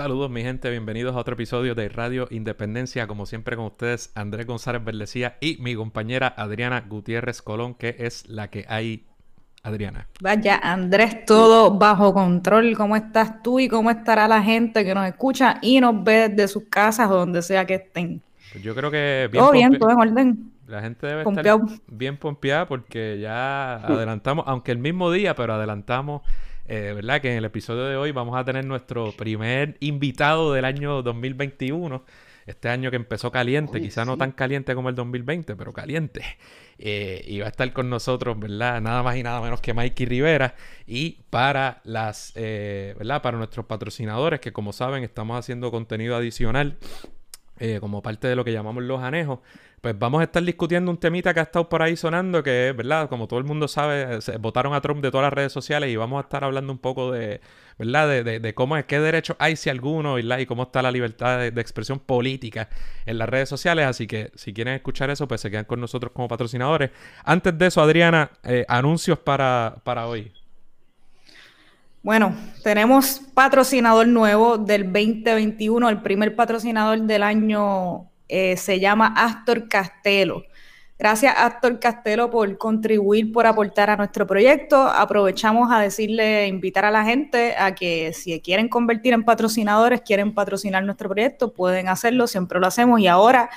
Saludos mi gente, bienvenidos a otro episodio de Radio Independencia, como siempre con ustedes Andrés González Verdecía y mi compañera Adriana Gutiérrez Colón, que es la que hay. Adriana. Vaya, Andrés, todo bajo control. ¿Cómo estás tú y cómo estará la gente que nos escucha y nos ve desde sus casas o donde sea que estén? Pues yo creo que bien todo bien, todo en orden. La gente debe estar bien pompeada porque ya adelantamos, aunque el mismo día, pero adelantamos eh, ¿verdad? Que en el episodio de hoy vamos a tener nuestro primer invitado del año 2021. Este año que empezó caliente, quizá no tan caliente como el 2020, pero caliente. Eh, y va a estar con nosotros, ¿verdad? Nada más y nada menos que Mikey Rivera. Y para las, eh, ¿verdad? Para nuestros patrocinadores, que como saben, estamos haciendo contenido adicional como parte de lo que llamamos los anejos pues vamos a estar discutiendo un temita que ha estado por ahí sonando, que es, ¿verdad? Como todo el mundo sabe, se votaron a Trump de todas las redes sociales y vamos a estar hablando un poco de, ¿verdad? De, cómo es, qué derechos hay, si alguno, ¿verdad? Y cómo está la libertad de, expresión política en las redes sociales. Así que si quieren escuchar eso, pues se quedan con nosotros como patrocinadores. Antes de eso, Adriana, eh, anuncios para, para hoy. Bueno, tenemos patrocinador nuevo del 2021, el primer patrocinador del año eh, se llama Astor Castelo. Gracias, Astor Castelo, por contribuir, por aportar a nuestro proyecto. Aprovechamos a decirle, invitar a la gente a que si quieren convertir en patrocinadores, quieren patrocinar nuestro proyecto, pueden hacerlo, siempre lo hacemos y ahora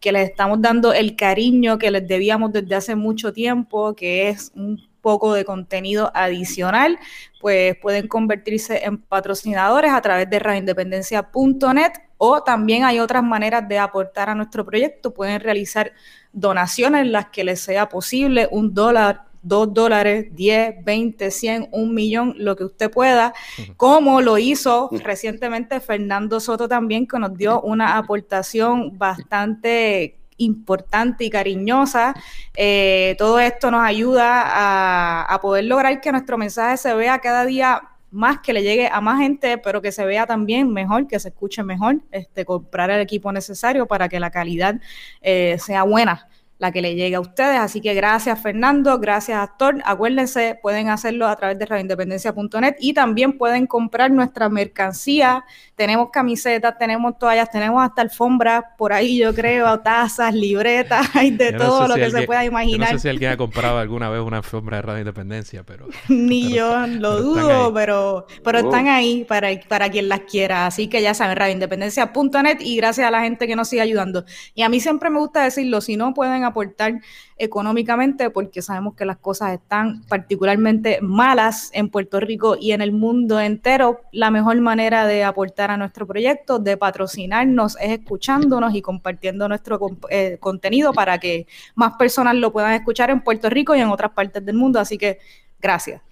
que les estamos dando el cariño que les debíamos desde hace mucho tiempo, que es un poco de contenido adicional, pues pueden convertirse en patrocinadores a través de radioindependencia.net o también hay otras maneras de aportar a nuestro proyecto. Pueden realizar donaciones en las que les sea posible, un dólar, dos dólares, diez, veinte, cien, un millón, lo que usted pueda, como lo hizo recientemente Fernando Soto también, que nos dio una aportación bastante importante y cariñosa. Eh, todo esto nos ayuda a, poder lograr que nuestro mensaje se vea cada día más que le llegue a más gente, pero que se vea también mejor, que se escuche mejor, este, comprar el equipo necesario para que la calidad eh, sea buena la que le llegue a ustedes. Así que gracias Fernando, gracias Actor. Acuérdense, pueden hacerlo a través de radioindependencia.net y también pueden comprar nuestra mercancía. Tenemos camisetas, tenemos toallas, tenemos hasta alfombras por ahí, yo creo, tazas, libretas, hay de todo lo que se pueda imaginar. no sé si alguien ha comprado alguna vez una alfombra de Radio Independencia, pero... Ni yo lo dudo, pero, pero están ahí para, para quien las quiera. Así que ya saben, radioindependencia.net y gracias a la gente que nos sigue ayudando. Y a mí siempre me gusta decirlo, si no pueden aportar económicamente porque sabemos que las cosas están particularmente malas en Puerto Rico y en el mundo entero. La mejor manera de aportar a nuestro proyecto, de patrocinarnos, es escuchándonos y compartiendo nuestro eh, contenido para que más personas lo puedan escuchar en Puerto Rico y en otras partes del mundo. Así que gracias.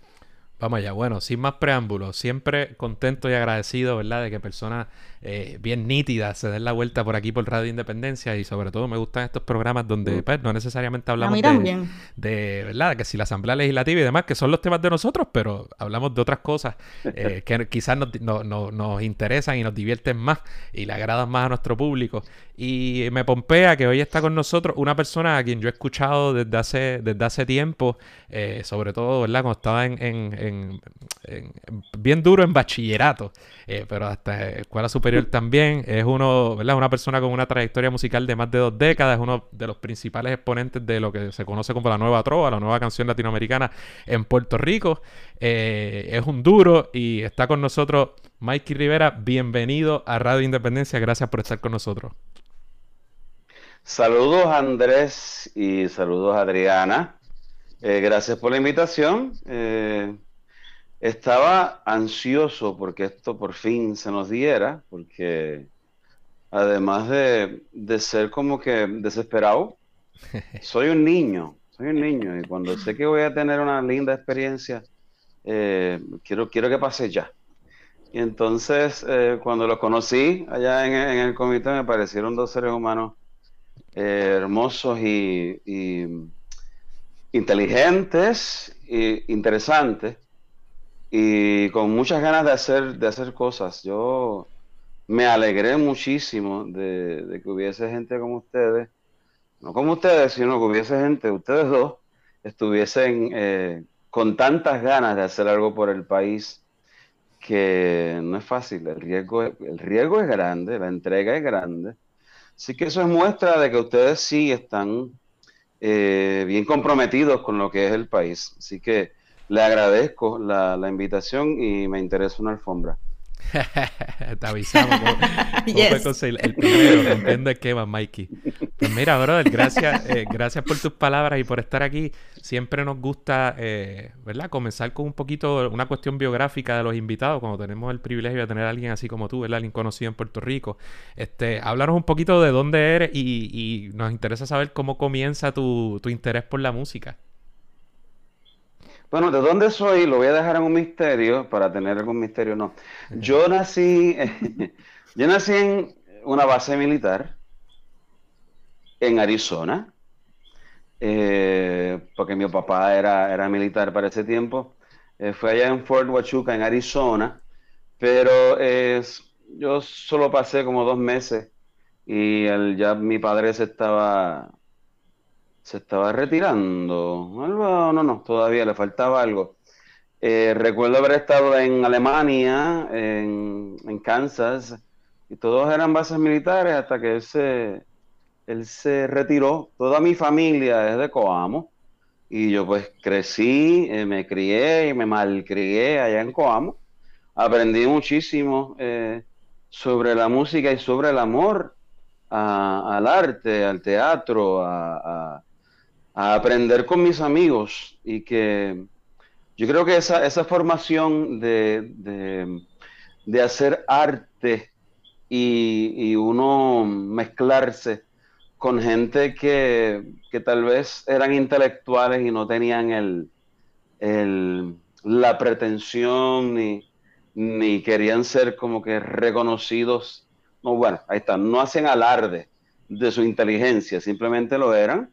Vamos allá, bueno, sin más preámbulos, siempre contento y agradecido, ¿verdad? De que personas eh, bien nítidas se den la vuelta por aquí por Radio Independencia y sobre todo me gustan estos programas donde mm. pues, no necesariamente hablamos de, de, ¿verdad? Que si la Asamblea Legislativa y demás, que son los temas de nosotros, pero hablamos de otras cosas eh, que quizás nos, nos interesan y nos divierten más y le agradan más a nuestro público. Y me pompea que hoy está con nosotros una persona a quien yo he escuchado desde hace, desde hace tiempo, eh, sobre todo, ¿verdad? Cuando estaba en, en, bien duro en bachillerato, pero hasta escuela superior también. Es uno, ¿verdad? Una persona con una trayectoria musical de más de dos décadas. Es uno de los principales exponentes de lo que se conoce como la nueva trova, la nueva canción latinoamericana en Puerto Rico. Eh, es un duro y está con nosotros Mikey Rivera. Bienvenido a Radio Independencia. Gracias por estar con nosotros. Saludos Andrés y saludos Adriana. Eh, gracias por la invitación. Eh, estaba ansioso porque esto por fin se nos diera, porque además de, ser como que desesperado, soy un niño, soy un niño y cuando sé que voy a tener una linda experiencia, eh, quiero, quiero que pase ya. Y entonces, eh, cuando los conocí allá en, el comité, me parecieron dos seres humanos eh, hermosos y, inteligentes e interesantes y con muchas ganas de hacer, de hacer cosas. Yo me alegré muchísimo de, que hubiese gente como ustedes, no como ustedes, sino que hubiese gente, ustedes dos, estuviesen eh, con tantas ganas de hacer algo por el país que no es fácil, el riesgo, el riesgo es grande, la entrega es grande. Así que eso es muestra de que ustedes sí están eh, bien comprometidos con lo que es el país. Así que le agradezco la, la invitación y me interesa una alfombra. Te avisamos el primero entiende que va Mikey. Pues mira, brother, gracias, eh, gracias por tus palabras y por estar aquí. Siempre nos gusta, eh, ¿verdad? Comenzar con un poquito una cuestión biográfica de los invitados, cuando tenemos el privilegio de tener a alguien así como tú, ¿verdad? Alguien conocido en Puerto Rico. Este, háblanos un poquito de dónde eres y, nos interesa saber cómo comienza tu, tu interés por la música. Bueno, ¿de dónde soy? Lo voy a dejar en un misterio, para tener algún misterio, no. Yo nací, yo nací en una base militar en Arizona, eh, porque mi papá era, era militar para ese tiempo. Eh, fue allá en Fort Huachuca, en Arizona, pero yo solo pasé como dos meses y ya mi padre se estaba se estaba retirando. No, no, no, todavía le faltaba algo. Eh, recuerdo haber estado en Alemania, en, Kansas, y todos eran bases militares hasta que él se, él se retiró. Toda mi familia es de Coamo, y yo pues crecí, eh, me crié y me malcrié allá en Coamo. Aprendí muchísimo eh, sobre la música y sobre el amor al arte, al teatro, a aprender con mis amigos y que yo creo que esa, esa formación de, de, hacer arte y, uno mezclarse con gente que, que, tal vez eran intelectuales y no tenían el, el, la pretensión ni, ni querían ser como que reconocidos. No, bueno, ahí está, no hacen alarde de su inteligencia, simplemente lo eran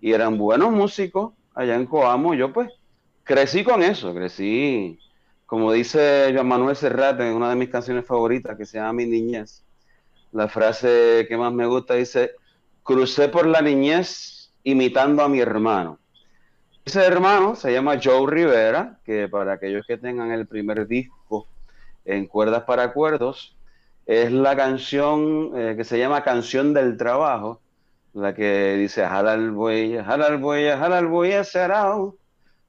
y eran buenos músicos allá en Coamo. Yo pues crecí con eso, crecí, como dice Joan Manuel Serrat en una de mis canciones favoritas que se llama Mi Niñez. La frase que más me gusta dice, crucé por la niñez imitando a mi hermano. Ese hermano se llama Joe Rivera, que para aquellos que tengan el primer disco en cuerdas para acuerdos, es la canción eh, que se llama Canción del Trabajo, la que dice, jala el buey, jala el buey, jala el buey cerrado.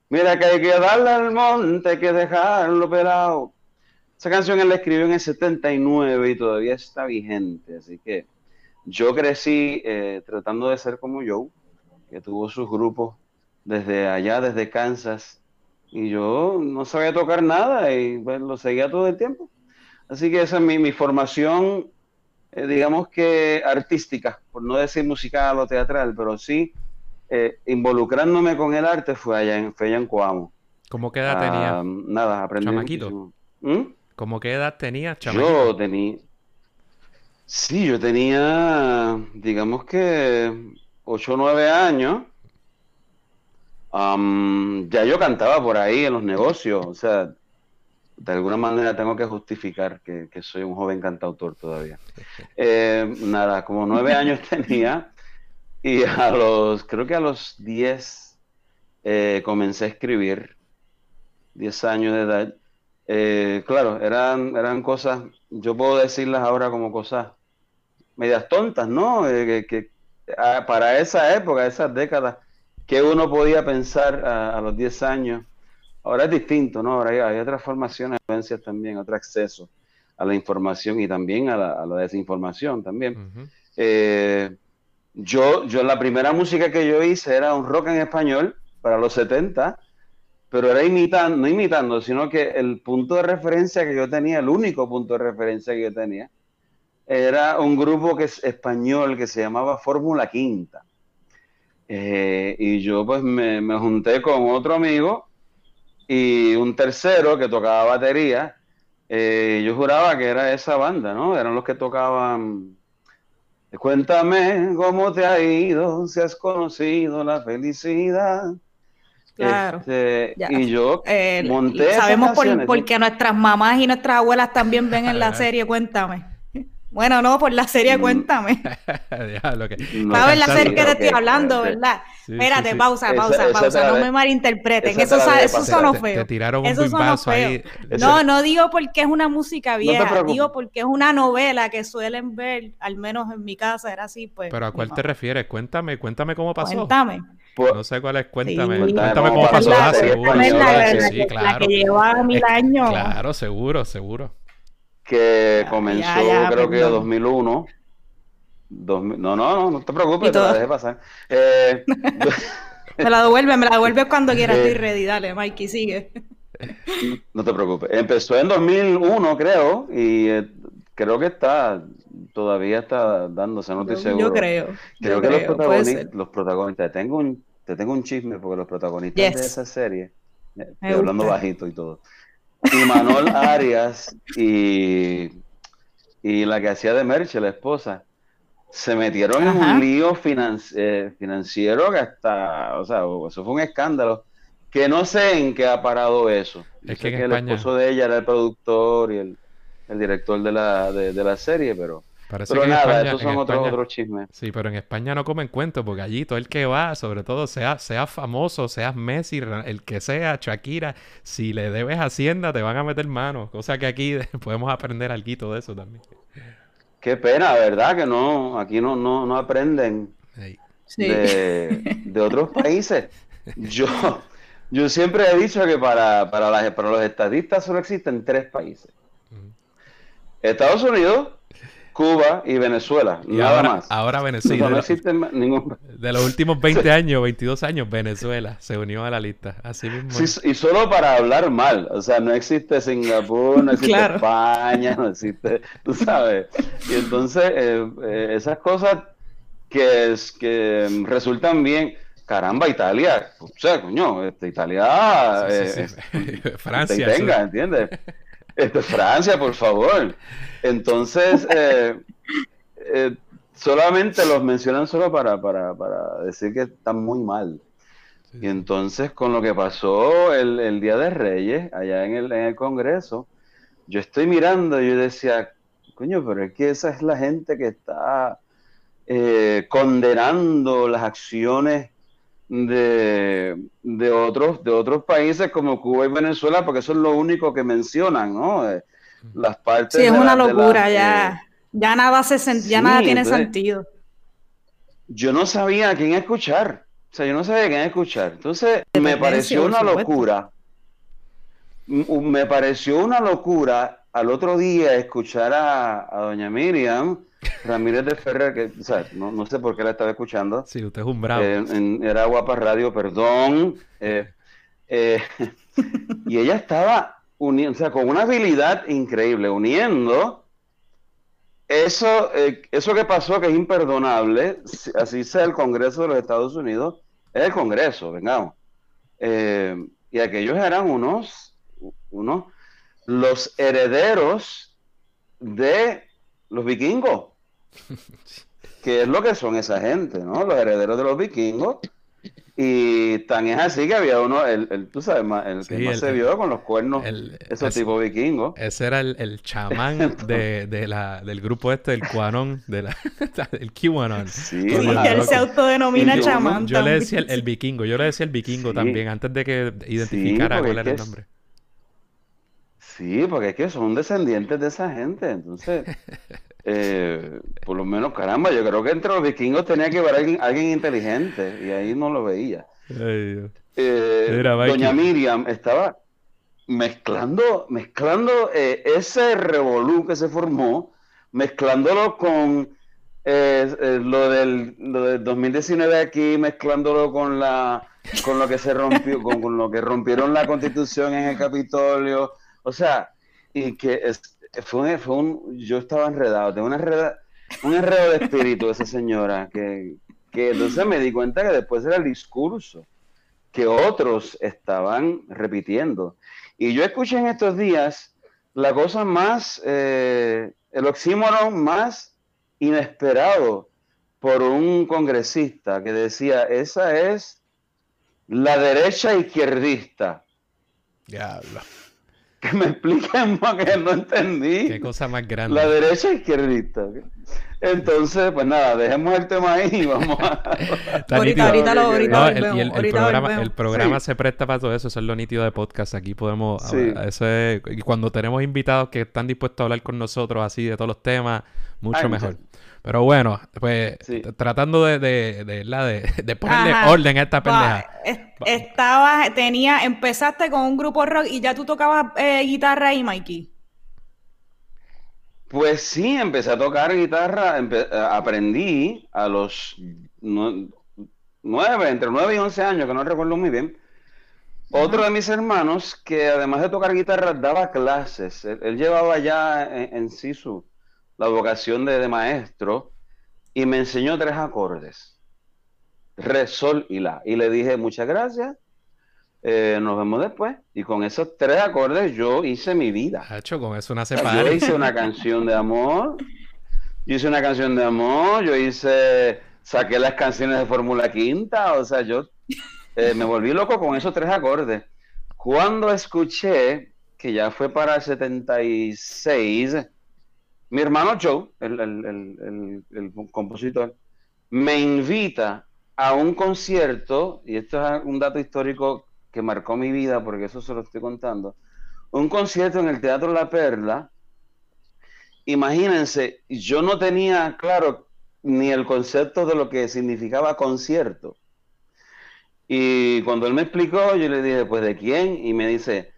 Mira que hay que darle al monte, hay que dejarlo pelado. Esa canción él la escribió en el 79 y todavía está vigente, así que yo crecí eh, tratando de ser como Joe, que tuvo sus grupos desde allá, desde Kansas, y yo no sabía tocar nada y pues, lo seguía todo el tiempo. Así que esa es mi, mi formación eh, digamos que artística, por no decir musical o teatral, pero sí eh, involucrándome con el arte fue allá en, fue en Coamo. ¿Cómo qué edad tenía? Ah, nada, aprendí Chamaquito. ¿Mm? ¿Cómo qué edad tenía, chamaquito? Yo tenía... Sí, yo tenía, digamos que 8 o 9 años. ya yo cantaba por ahí en los negocios, o sea, de alguna manera tengo que justificar que, soy un joven cantautor todavía. Eh, nada, como nueve años tenía y a los, creo que a los diez eh, comencé a escribir, diez años de edad. Eh, claro, eran, eran cosas, yo puedo decirlas ahora como cosas medias tontas, ¿no? que, ah, para esa época, esas décadas, que uno podía pensar a, a los diez años Ahora es distinto, ¿no? Ahora hay, otras formaciones, también, otro acceso a la información y también a la, desinformación también. Eh, yo, yo la primera música que yo hice era un rock en español para los 70, pero era imitando, no imitando, sino que el punto de referencia que yo tenía, el único punto de referencia que yo tenía, era un grupo que es español que se llamaba Fórmula Quinta. Eh, y yo pues me, me, junté con otro amigo y un tercero que tocaba batería eh, yo juraba que era esa banda, ¿no? Eran los que tocaban. Cuéntame cómo te ha ido, si has conocido la felicidad. Claro. Este, y yo Eh, monté. sabemos por, porque nuestras mamás y nuestras abuelas también ven en la serie Cuéntame. Bueno, no, por la serie Mm. Cuéntame. Diablo, que- No, ¿Sabes la serie que te estoy hablando, que- verdad? Sí, Espérate, sí, sí. pausa, pausa, esa te pausa. la No me malinterpreten. Eso, te la eso sonó te, te feo. tiraron un Eso sonó feo. ahí. No, no digo porque es una música te vieja, digo porque es una novela que suelen ver, al menos en mi casa era así, pues. Pero ¿a cuál te refieres? Cuéntame, cuéntame cómo pasó. Cuéntame. Por- No sé cuál es, cuéntame. Sí. Cuéntame cómo pasó. pasó Ah, la seguro, la, la- la que lleva mil años. Claro, seguro, seguro. Que comenzó ya, ya, creo que perdón. 2001. 2000 no, no, no, no te preocupes, te la dejé pasar. Eh, Me la devuelve, me la devuelve cuando quiera, Eh. estoy ready. Dale, Mikey, sigue. no te preocupes. Empezó en 2001, creo, y eh, creo que está, todavía está dándose, no estoy Yo, seguro. yo creo. Creo yo que los creo, protagonistas, los protagonistas, tengo un, te tengo un chisme porque los protagonistas de esa serie, eh, estoy hablando bajito y todo, y Manol Arias y, y la que hacía de Merche, la esposa, se metieron en un lío eh, financiero que hasta, o sea, eso fue un escándalo, que no sé en qué ha parado eso. Yo Es que en el España- esposo de ella era el productor y el, el director de la, de, de la serie, pero, Parece pero que en nada, España, esos son otros, chismes. Sí, pero en España no comen cuento porque allí todo el que va, sobre todo sea, sea famoso, seas Messi, el que sea, Shakira, si le debes Hacienda te van a meter mano. Cosa que aquí podemos aprender algo de eso también. Qué pena, ¿verdad? Que no, aquí no, no, no aprenden. Sí. de, de otros países. Yo, yo siempre he dicho que para, para, las- para los estadistas solo existen tres países. Estados Unidos, Cuba y Venezuela. Y nada ahora, más. ahora Venezuela, no lo- existe ningún... de los últimos 20 años, 22 años, Venezuela se unió a la lista. Así mismo. Sí, y solo para hablar mal, o sea, no existe Singapur, no existe Claro. España, no existe, tú sabes. Y entonces, eh, eh, esas cosas que, es- que resultan bien, caramba, Italia, o sea, coño, este, Italia, Sí, eh, sí, eh. Francia. te tenga, ¿entiendes? Este, Francia, por favor. Entonces, eh, eh, solamente los mencionan solo para, para, para decir que están muy mal. sí, Y entonces, con lo que pasó el, el Día de Reyes, allá en el, en el Congreso, yo estoy mirando y yo decía, coño, pero es que esa es la gente que está eh, condenando las acciones de, de otros, de otros países como Cuba y Venezuela, porque eso es lo único que mencionan, ¿no? Eh, las partes Sí, es una la- de la- locura, eh, ya. Ya nada, se sen- ya sí, nada tiene entonces- sentido. yo no sabía a quién escuchar. O sea, yo no sabía a quién escuchar. Entonces, me pareció una locura. Me pareció una locura al otro día escuchar a, a doña Miriam Ramírez de Ferrer, que, o sea, no, no sé por qué la estaba escuchando. Sí, usted es un bravo. Eh, en, era Guapa Radio, perdón. eh, eh, y ella estaba uniendo, o sea, con una habilidad increíble, uniendo eso, eso que pasó, que es imperdonable, si- así sea el Congreso de los Estados Unidos, es el Congreso, vengamos. Y aquellos eran unos, unos, los herederos de los vikingos que es lo que son esa gente, ¿no? Los herederos de los vikingos. Y tan es así que había uno, el, el- tú sabes, más- el que Sí, más el- se vio con los cuernos, El- esos ese- tipos vikingos. Ese era el, el chamán de, de la, del grupo este, del Quanon, de la, del QAnon. Sí, Sí, él se autodenomina yo- chamán. Yo le decía el, el vikingo, yo le decía el vikingo Sí. también, antes de que identificara cuál era el es- nombre. Sí, porque es que son descendientes de esa gente. Entonces, eh, por lo menos, caramba, yo creo que entre los vikingos tenía que haber alguien, alguien inteligente y ahí no lo veía. Ay. Eh, doña Miriam estaba mezclando, mezclando eh, ese revolú que se formó, mezclándolo con eh, lo del, lo del 2019 aquí, mezclándolo con la con lo que se rompió, con, con lo que rompieron la constitución en el Capitolio, o sea, y que es- fue, un- fue un, yo estaba enredado, tengo una enreda- un enredo de espíritu esa señora, que, que entonces me di cuenta que después era el discurso que otros estaban repitiendo. Y yo escuché en estos días la cosa más, eh, el oxímoron más inesperado por un congresista que decía, esa es la derecha izquierdista. Diablo. Que me expliquen porque no entendí. Qué cosa más grande. La derecha izquierdista. Entonces, pues nada, dejemos el tema ahí y vamos a... ahorita, ahorita lo, ahorita el, y el, programa, el programa se presta para todo eso, eso es lo nítido de podcast. Aquí podemos eso es, y cuando tenemos invitados que están dispuestos a hablar con nosotros así de todos los temas, mucho mejor. Pero bueno, pues tratando de, de, de, de, ponerle orden a esta pendeja. Estaba, tenía, empezaste con un grupo rock y ya tú tocabas eh, guitarra ahí, Mikey. Pues sí, empecé a tocar guitarra, eh, aprendí a los nueve, entre nueve y once años, que no recuerdo muy bien. Otro de mis hermanos, que además de tocar guitarra, daba clases. Él, llevaba ya en, en sí su, la vocación de, maestro y me enseñó tres acordes. Re, sol y la. Y le dije, muchas gracias, eh, nos vemos después. Y con esos tres acordes yo hice mi vida. hecho con eso Yo hice una canción de amor. Yo hice una canción de amor. Yo hice, saqué las canciones de Fórmula Quinta. O sea, yo eh, me volví loco con esos tres acordes. Cuando escuché, que ya fue para el 76, mi hermano Joe, el, compositor, me invita a un concierto, y esto es un dato histórico que marcó mi vida, porque eso se lo estoy contando, un concierto en el Teatro La Perla. Imagínense, yo no tenía claro ni el concepto de lo que significaba concierto. Y cuando él me explicó, yo le dije, pues de quién, y me dice,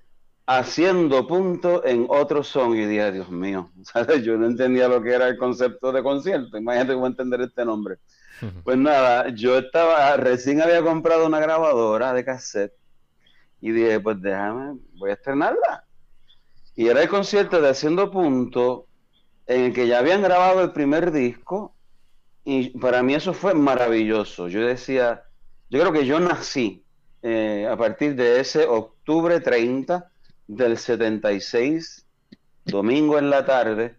haciendo punto en otro son. Y dije, Dios mío, yo no entendía lo que era el concepto de concierto. Imagínate cómo entender este nombre. Pues nada, yo estaba, recién había comprado una grabadora de cassette y dije, pues déjame, voy a estrenarla. Y era el concierto de Haciendo Punto, en el que ya habían grabado el primer disco, y para mí eso fue maravilloso. Yo decía, yo creo que yo nací eh, a partir de ese octubre 30 del 76, domingo en la tarde,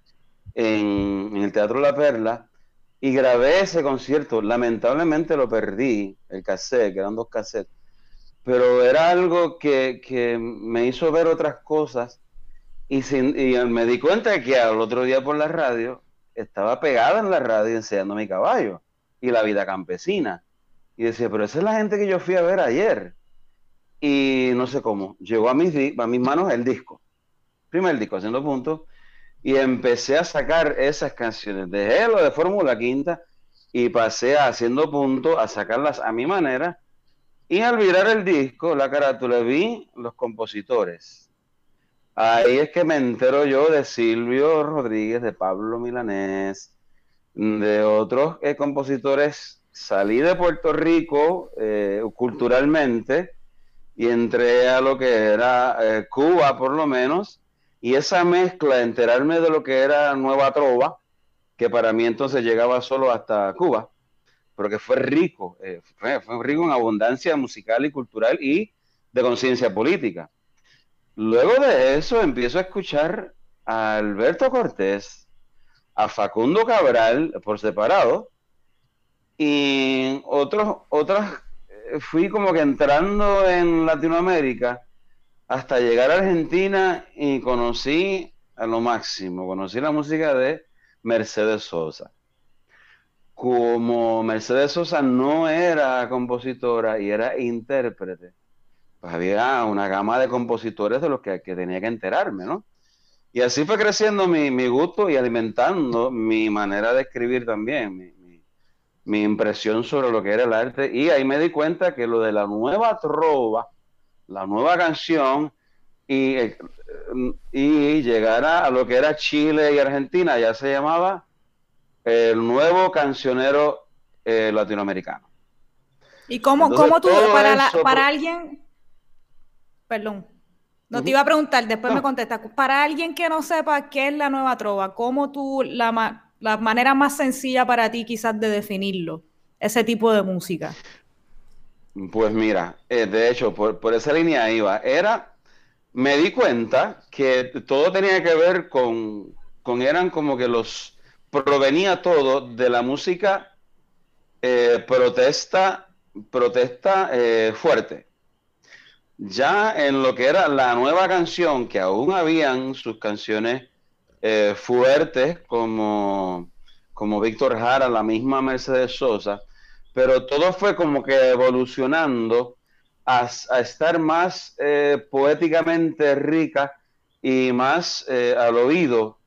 en, el Teatro La Perla, y grabé ese concierto. Lamentablemente lo perdí, el cassette, que eran dos cassettes, pero era algo que, me hizo ver otras cosas y, sin, y me di cuenta que al otro día por la radio estaba pegada en la radio enseñando mi caballo y la vida campesina. Y decía, pero esa es la gente que yo fui a ver ayer y no sé cómo, llegó a mis, a mis manos el disco, primer disco, haciendo puntos, y empecé a sacar esas canciones. Dejé lo de Fórmula Quinta y pasé a haciendo puntos, a sacarlas a mi manera. Y al mirar el disco, la carátula, vi los compositores. Ahí es que me entero yo de Silvio Rodríguez, de Pablo Milanés, de otros eh, compositores. Salí de Puerto Rico eh, culturalmente y entré a lo que era eh, Cuba por lo menos, y esa mezcla, enterarme de lo que era Nueva Trova, que para mí entonces llegaba solo hasta Cuba, pero que fue rico, eh, fue, rico en abundancia musical y cultural y de conciencia política. Luego de eso empiezo a escuchar a Alberto Cortés, a Facundo Cabral por separado, y otros, otras fui como que entrando en Latinoamérica hasta llegar a Argentina y conocí a lo máximo, conocí la música de Mercedes Sosa. Como Mercedes Sosa no era compositora y era intérprete, pues había una gama de compositores de los que, tenía que enterarme, ¿no? Y así fue creciendo mi, mi, gusto y alimentando mi manera de escribir también, mi impresión sobre lo que era el arte. Y ahí me di cuenta que lo de la nueva trova, la nueva canción y, eh, y llegar a, lo que era Chile y Argentina ya se llamaba el nuevo cancionero eh, latinoamericano. ¿Y cómo, cómo tú, para, para alguien, perdón, no te iba a preguntar, después me contestas, para alguien que no sepa qué es la nueva trova, ¿cómo tú la la manera más sencilla para ti quizás de definirlo, ese tipo de música? Pues mira, eh, de hecho, por, esa línea iba. Era me di cuenta que todo tenía que ver con, con eran como que los, provenía todo de la música eh, protesta, protesta eh, fuerte. Ya en lo que era la nueva canción, que aún habían sus canciones eh, fuertes como, como Víctor Jara, la misma Mercedes Sosa, pero todo fue como que evolucionando a, estar más eh, poéticamente rica y más eh, al oído,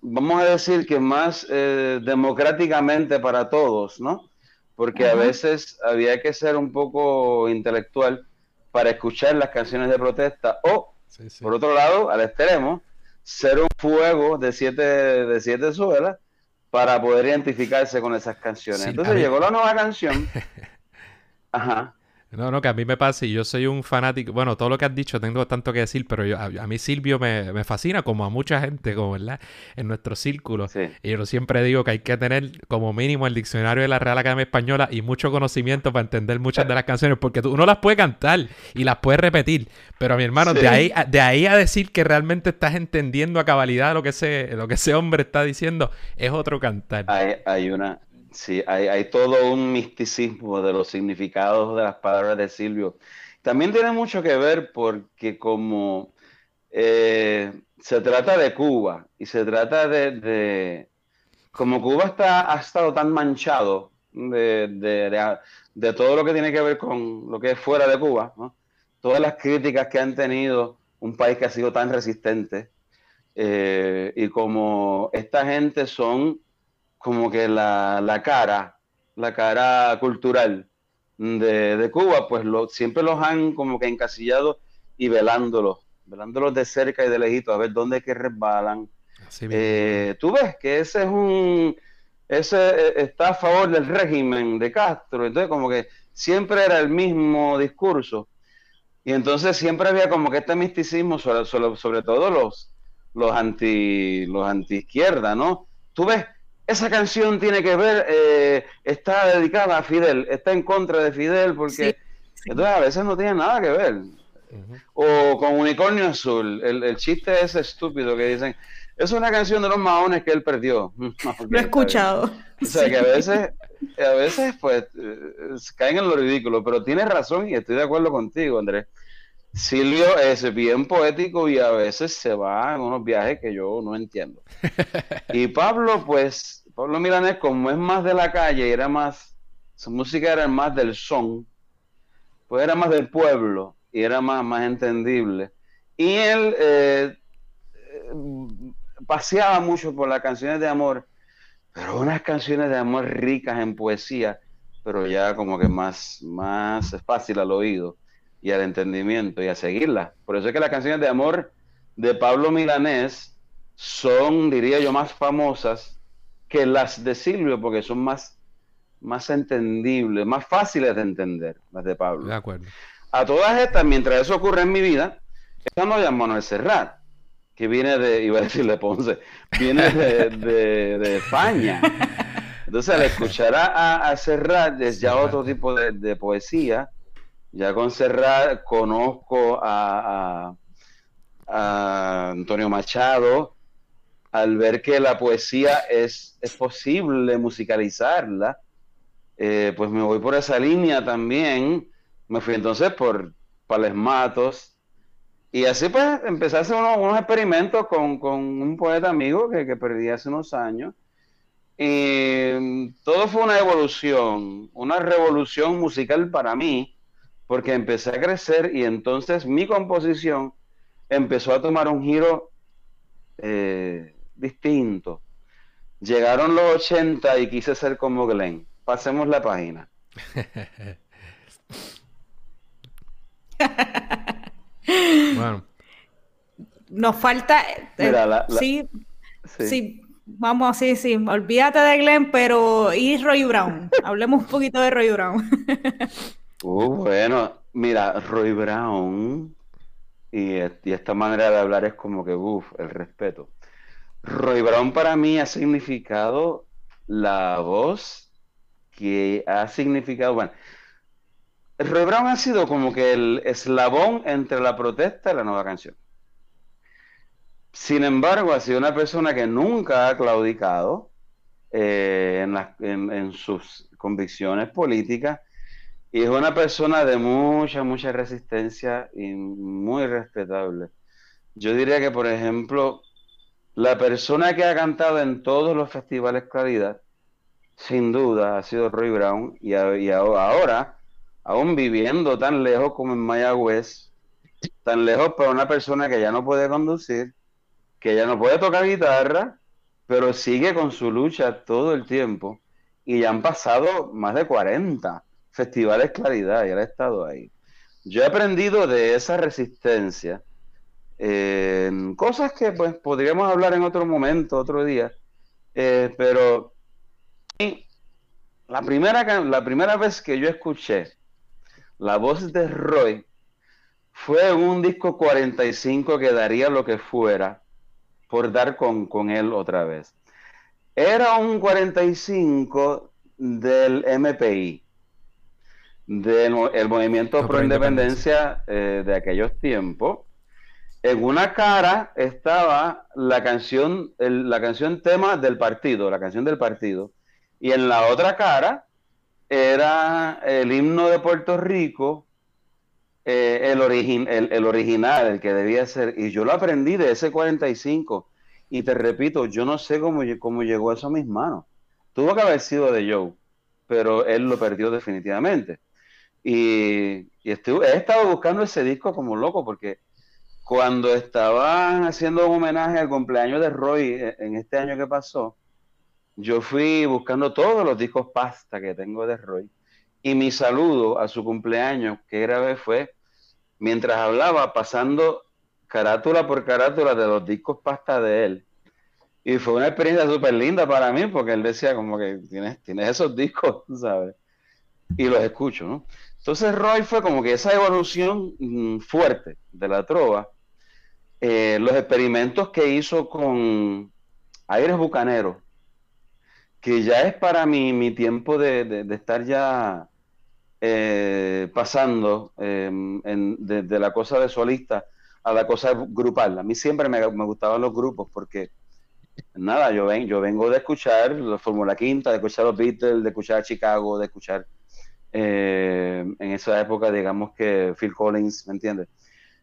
vamos a decir que más democráticamente para todos, ¿no? Porque a veces había que ser un poco intelectual para escuchar las canciones de protesta o, por otro lado, al extremo, ser un fuego de siete, de siete suelas para poder identificarse con esas canciones. Entonces llegó la nueva canción. Ajá. No, no, que a mí me pasa y yo soy un fanático. Bueno, todo lo que has dicho tengo tanto que decir, pero yo, a, mí Silvio me, fascina, como a mucha gente, como verdad, en nuestro círculo. Y yo siempre digo que hay que tener como mínimo el diccionario de la Real Academia Española y mucho conocimiento para entender muchas de las canciones, porque tú, uno las puede cantar y las puede repetir. Pero mi hermano, de, ahí, a, de ahí a decir que realmente estás entendiendo a cabalidad lo que ese, lo que ese hombre está diciendo, es otro cantar. Hay, hay una, Sí, hay, todo un misticismo de los significados de las palabras de Silvio. También tiene mucho que ver porque como eh, se trata de Cuba y se trata de, como Cuba está, ha estado tan manchado de, todo lo que tiene que ver con lo que es fuera de Cuba, todas las críticas que han tenido un país que ha sido tan resistente eh, y como esta gente son como que la, cara, la cara cultural de, Cuba, pues lo, siempre los han como que encasillado y velándolos, velándolos de cerca y de lejito, a ver dónde es que resbalan. Eh, Tú ves que ese es un, ese eh, está a favor del régimen de Castro, entonces como que siempre era el mismo discurso. Y entonces siempre había como que este misticismo, sobre, sobre, todo los, los anti los anti izquierda, ¿no? Tú ves esa canción tiene que ver, eh, está dedicada a Fidel, está en contra de Fidel, porque entonces a veces no tiene nada que ver. O con Unicornio Azul, el, chiste es estúpido que dicen, es una canción de los maones que él perdió. lo he escuchado. O sea, que a veces, a veces pues eh, caen en lo ridículo, pero tienes razón y estoy de acuerdo contigo, Andrés. Silvio es bien poético y a veces se va en unos viajes que yo no entiendo. Y Pablo, pues, Pablo Milanés, como es más de la calle, era más, su música era más del son, pues era más del pueblo y era más, más entendible. Y él eh, paseaba mucho por las canciones de amor, pero unas canciones de amor ricas en poesía, pero ya como que más, más fácil al oído y al entendimiento y a seguirla. Por eso es que las canciones de amor de Pablo Milanés son, diría yo, más famosas que las de Silvio, porque son más, más entendibles, más fáciles de entender, las de Pablo. De acuerdo. A todas estas, mientras eso ocurre en mi vida, esta no llama Manuel Serrat, que viene de, iba a decirle Ponce, viene de, España. Entonces, al escuchar a, a Serrat es ya otro tipo de poesía, ya con Serrat conozco a, Antonio Machado, al ver que la poesía es, es posible musicalizarla, eh, pues me voy por esa línea también. Me fui entonces por Pales Matos. Y así pues empecé a hacer unos, experimentos con, un poeta amigo que, que perdí hace unos años. Y todo fue una evolución, una revolución musical para mí, porque empecé a crecer y entonces mi composición empezó a tomar un giro eh, distinto. Llegaron los 80 y quise ser como Glenn. Pasemos la página. bueno. Nos falta... Eh, sí, sí, vamos, sí, sí. Olvídate de Glenn, pero y Roy Brown. Hablemos un poquito de Roy Brown. Uh, bueno, mira, Roy Brown y, esta manera de hablar es como que, uff, el respeto. Roy Brown para mí ha significado la voz que ha significado, bueno, Roy Brown ha sido como que el eslabón entre la protesta y la nueva canción. Sin embargo, ha sido una persona que nunca ha claudicado eh, en, sus convicciones políticas y es una persona de mucha, mucha resistencia y muy respetable. Yo diría que, por ejemplo, la persona que ha cantado en todos los festivales Claridad, sin duda, ha sido Roy Brown y, ahora aún viviendo tan lejos como en Mayagüez, tan lejos para una persona que ya no puede conducir, que ya no puede tocar guitarra, pero sigue con su lucha todo el tiempo. Y ya han pasado más de 40 festivales Claridad y él ha estado ahí. Yo he aprendido de esa resistencia, cosas que pues podríamos hablar en otro momento, otro día, eh, pero la primera, la primera vez que yo escuché la voz de Roy fue un disco 45 que daría lo que fuera por dar con, él otra vez. Era un 45 del MPI, del Movimiento Pro Independencia eh, de aquellos tiempos. En una cara estaba la canción, la canción tema del partido, la canción del partido, y en la otra cara era el himno de Puerto Rico, eh, el, el, original, el que debía ser. Y yo lo aprendí de ese 45. Y te repito, yo no sé cómo, cómo llegó eso a mis manos. Tuvo que haber sido de Joe, pero él lo perdió definitivamente. Y, he estado buscando ese disco como loco porque cuando estaban haciendo un homenaje al cumpleaños de Roy eh, en este año que pasó, yo fui buscando todos los discos pasta que tengo de Roy y mi saludo a su cumpleaños, que vez fue mientras hablaba pasando carátula por carátula de los discos pasta de él. Y fue una experiencia súper linda para mí porque él decía como que tienes, tienes esos discos, ¿sabes? Y los escucho, ¿no? Entonces Roy fue como que esa evolución mm, fuerte de la trova, eh, los experimentos que hizo con Aires Bucaneros, que ya es para mí mi tiempo de, estar ya eh, pasando em, de, la cosa de solista a la cosa grupal. A mí siempre me, gustaban los grupos porque, nada, yo, ven, yo vengo de escuchar la Fórmula Quinta, de escuchar los Beatles, de escuchar Chicago, de escuchar eh, en esa época, digamos que Phil Collins, ¿me entiendes?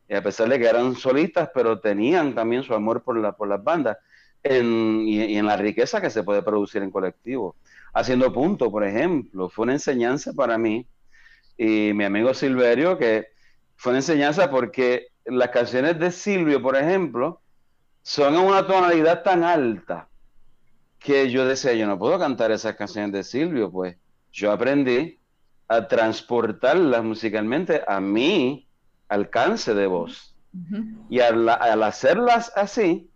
Y a pesar de que eran solistas, pero tenían también su amor por, la, por las bandas y, en la riqueza que se puede producir en colectivo. Haciendo punto, por ejemplo, fue una enseñanza para mí y mi amigo Silverio, que fue una enseñanza porque las canciones de Silvio, por ejemplo, son en una tonalidad tan alta que yo decía, yo no puedo cantar esas canciones de Silvio, pues yo aprendí a transportarlas musicalmente a mi alcance de voz. Y al hacerlas así,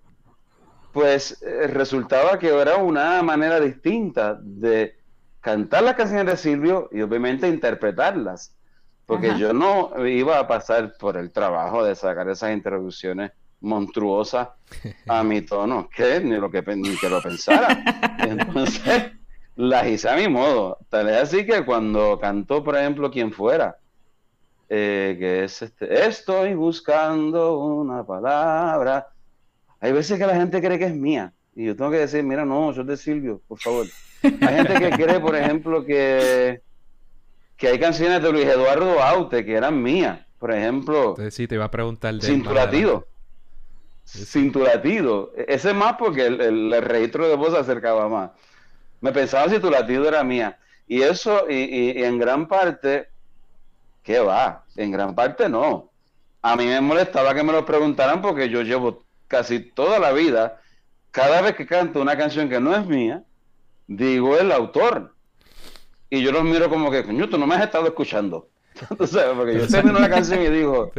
pues eh, resultaba que era una manera distinta de cantar las canciones de Silvio y obviamente interpretarlas, porque yo no iba a pasar por el trabajo de sacar esas introducciones monstruosas a mi tono, que ni lo que ni que lo pensara. Entonces las hice a mi modo. Tal es así que cuando cantó, por ejemplo, quien fuera, eh, que es este, estoy buscando una palabra hay veces que la gente cree que es mía. Y yo tengo que decir, mira, no, yo es de Silvio, por favor. Hay gente que cree, por ejemplo, que, que hay canciones de Luis Eduardo Aute que eran mías. Por ejemplo, Entonces, sí, te iba a preguntar de Cinturatido. Cinturatido. Ese más porque el, registro de voz se acercaba más. Me pensaba si tu latido era mía. Y eso, y, y, en gran parte, ¿qué va? En gran parte no. A mí me molestaba que me lo preguntaran porque yo llevo casi toda la vida, cada vez que canto una canción que no es mía, digo el autor. Y yo los miro como que, coño, tú no me has estado escuchando. sabes? Porque yo termino una canción y digo,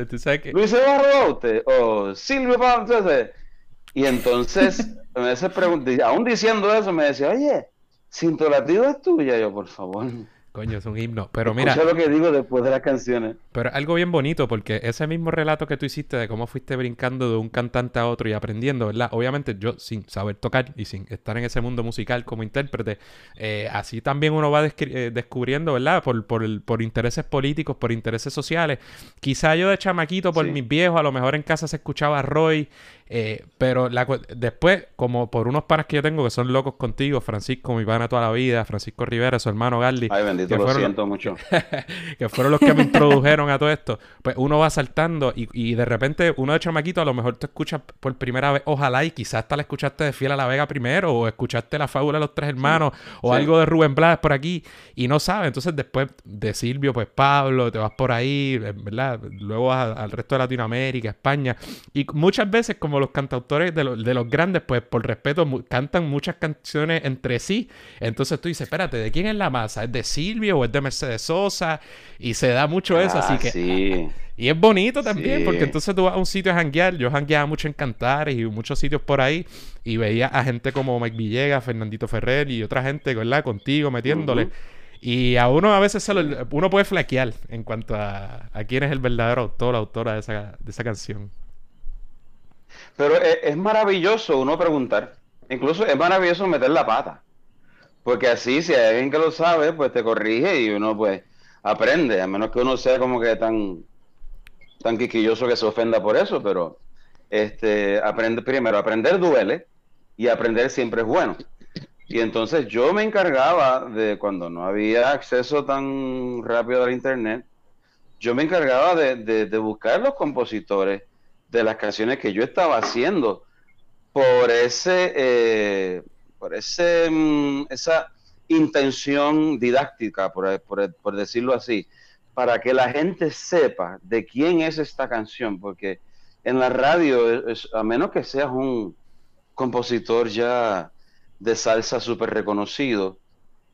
Luis Eduardo usted o Silvio y entonces me hace aún diciendo eso, me decía, oye, Cinturativo es tuya, yo, por favor. Coño, es un himno. Pero mira. Escucha lo que digo después de las canciones. Pero algo bien bonito, porque ese mismo relato que tú hiciste de cómo fuiste brincando de un cantante a otro y aprendiendo, ¿verdad? Obviamente yo sin saber tocar y sin estar en ese mundo musical como intérprete, eh, así también uno va eh, descubriendo, ¿verdad? Por, por, por, intereses políticos, por intereses sociales. Quizá yo de chamaquito, por mis viejos, a lo mejor en casa se escuchaba Roy eh, pero después, como por unos panas que yo tengo que son locos contigo, Francisco, mi pana toda la vida, Francisco Rivera, su hermano Gardi. Ay, bendito, lo siento mucho. que fueron los que me introdujeron a todo esto. Pues uno va saltando y, y, de repente uno de chamaquito a lo mejor te escuchas por primera vez, ojalá, y quizás hasta la escuchaste de Fiel a la Vega primero, o escuchaste la fábula de los tres hermanos, o algo de Rubén Blades por aquí, y no sabes. Entonces después de Silvio, pues Pablo, te vas por ahí, ¿verdad? Luego vas al resto de Latinoamérica, España. Y muchas veces como los cantautores de, de, los grandes, pues por respeto, cantan muchas canciones entre sí. Entonces tú dices, espérate, ¿de quién es la masa? ¿Es de Silvio o es de Mercedes Sosa? Y se da mucho eso, así ah, que... Sí. Y es bonito también, porque entonces tú vas a un sitio a janguear. Yo jangueaba mucho en Cantares y muchos sitios por ahí. Y veía a gente como Mike Villegas, Fernandito Ferrer y otra gente, ¿verdad? Contigo metiéndole. Y a uno a veces uno puede flaquear en cuanto a, a quién es el verdadero autor o autora de esa, de esa canción. Pero es, maravilloso uno preguntar. Incluso es maravilloso meter la pata. Porque así, si hay alguien que lo sabe, pues te corrige y uno pues aprende. A menos que uno sea como que tan, tan quiquilloso que se ofenda por eso. Pero este, aprende primero, aprender duele y aprender siempre es bueno. Y entonces yo me encargaba de, cuando no había acceso tan rápido al internet, yo me encargaba de, de buscar los compositores de las canciones que yo estaba haciendo. Por ese, eh, por ese, mm, esa intención didáctica, por, por, decirlo así, para que la gente sepa de quién es esta canción, porque en la radio, a menos que seas un compositor ya de salsa súper reconocido,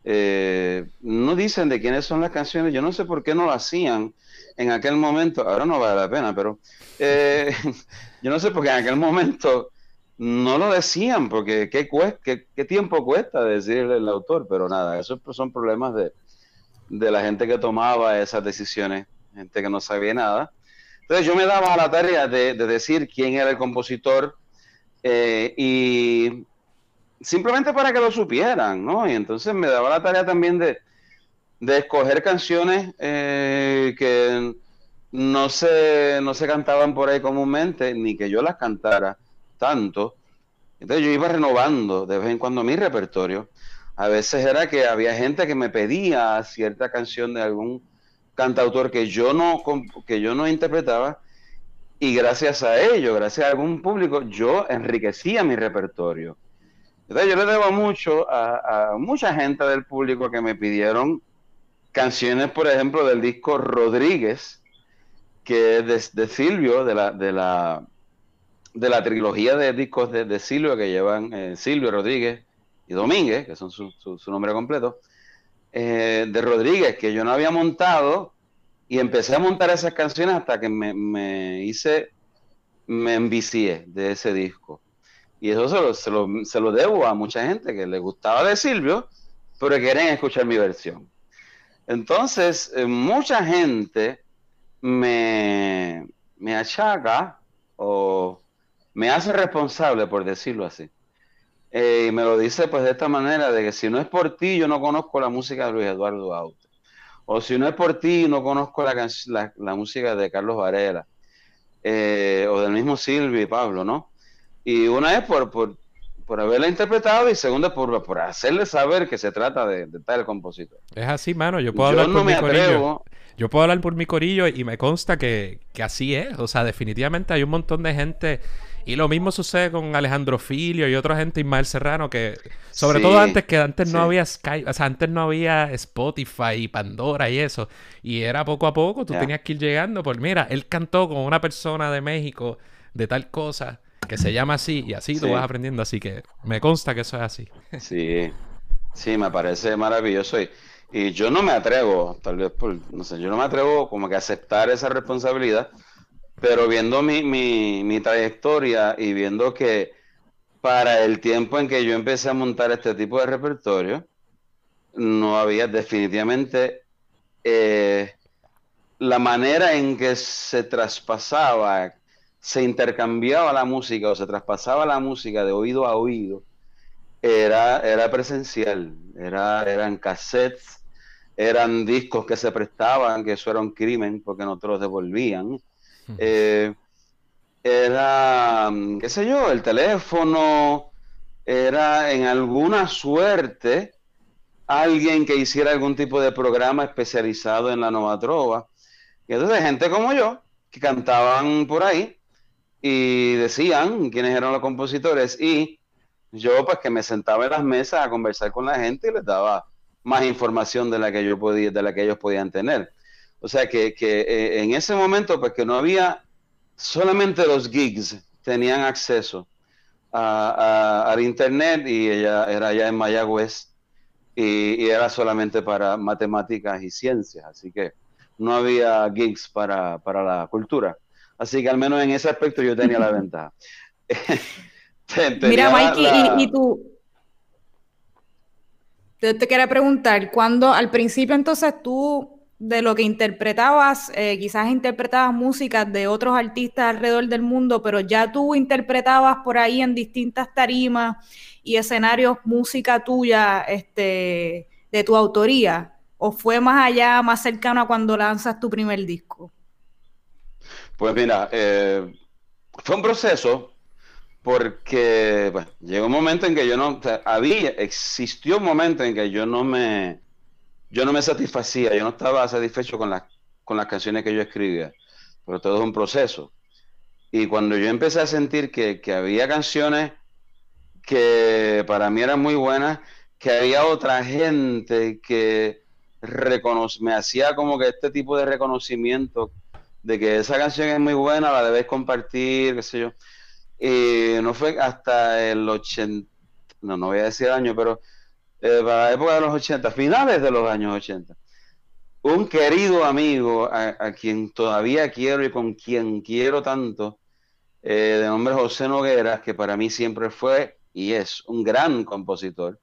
eh, no dicen de quiénes son las canciones, yo no sé por qué no lo hacían en aquel momento, ahora no vale la pena, pero eh, yo no sé por qué en aquel momento no lo decían, porque ¿qué, tiempo cuesta decirle el autor? Pero nada, esos son problemas de, la gente que tomaba esas decisiones, gente que no sabía nada. Entonces yo me daba la tarea de, decir quién era el compositor eh, y simplemente para que lo supieran, ¿no? Y entonces me daba la tarea también de, de escoger canciones eh, que no se, no se cantaban por ahí comúnmente, ni que yo las cantara tanto. Entonces yo iba renovando de vez en cuando mi repertorio. A veces era que había gente que me pedía cierta canción de algún cantautor que yo no, que yo no interpretaba y gracias a ello, gracias a algún público, yo enriquecía mi repertorio. Entonces yo le debo mucho a, a mucha gente del público que me pidieron canciones, por ejemplo, del disco Rodríguez, que es de, Silvio, de la, de, la, de la trilogía de discos de, Silvio que llevan eh, Silvio Rodríguez y Domínguez, que son su, su, nombre completo, eh, de Rodríguez, que yo no había montado, y empecé a montar esas canciones hasta que me, me hice, me envicié de ese disco. Y eso se lo, se, lo, se lo debo a mucha gente que le gustaba de Silvio, pero quieren escuchar mi versión. Entonces, eh, mucha gente me, me achaca o me hace responsable, por decirlo así. Eh, y me lo dice pues de esta manera, de que si no es por ti, yo no conozco la música de Luis Eduardo Aute. O si no es por ti, no conozco la, música de Carlos Varela. Eh, o del mismo Silvio y Pablo, ¿no? Y una es por, por, por haberla interpretado y segundo por, por hacerle saber que se trata de, tal compositor. Es así, mano. Yo puedo hablar por mi corillo. Yo puedo hablar por mi corillo y me consta que, así es. O sea, definitivamente hay un montón de gente. Y lo mismo sucede con Alejandro Filio y otra gente, Ismael Serrano, que sobre todo antes que antes no había Skype, o sea, antes no había Spotify y Pandora y eso. Y era poco a poco, tú tenías que ir llegando. Por mira, él cantó con una persona de México de tal cosa que se llama así y así tú vas aprendiendo. Así que me consta que eso es así. Sí, sí, me parece maravilloso. Y, y yo no me atrevo, tal vez por, no sé, yo no me atrevo como que a aceptar esa responsabilidad, pero viendo mi, mi, mi trayectoria y viendo que para el tiempo en que yo empecé a montar este tipo de repertorio, no había definitivamente eh, la manera en que se traspasaba, se intercambiaba la música o se traspasaba la música de oído a oído, era, era presencial, era, eran cassettes, eran discos que se prestaban, que eso era un crimen porque no te los devolvían. Eh, era, qué sé yo, el teléfono, era en alguna suerte alguien que hiciera algún tipo de programa especializado en la Nova Trova. Y entonces gente como yo, que cantaban por ahí y decían quiénes eran los compositores y yo pues que me sentaba en las mesas a conversar con la gente y les daba más información de la que yo podía, de la que ellos podían tener. O sea que, eh, en ese momento pues que no había solamente los gigs tenían acceso al internet y ella era allá en Mayagüez y, era solamente para matemáticas y ciencias, así que no había gigs para, la cultura. Así que al menos en ese aspecto yo tenía la ventaja. Mira, Mikey, y, tú, te, te quería preguntar, cuando al principio entonces tú de lo que interpretabas, eh, quizás interpretabas músicas de otros artistas alrededor del mundo, pero ya tú interpretabas por ahí en distintas tarimas y escenarios música tuya, este, de tu autoría, o fue más allá, más cercano a cuando lanzas tu primer disco? Pues mira, eh, fue un proceso porque llegó un momento en que yo no, había, existió un momento en que yo no me, yo no me satisfacía, yo no estaba satisfecho con, con las canciones que yo escribía, pero todo es un proceso. Y cuando yo empecé a sentir que, había canciones que para mí eran muy buenas, que había otra gente que me hacía como que este tipo de reconocimiento de que esa canción es muy buena, la debes compartir, qué sé yo. Y no fue hasta el 80, no, no voy a decir año, pero eh, para la época de los 80, finales de los años 80. Un querido amigo a, quien todavía quiero y con quien quiero tanto, eh, de nombre José Nogueras, que para mí siempre fue y es un gran compositor,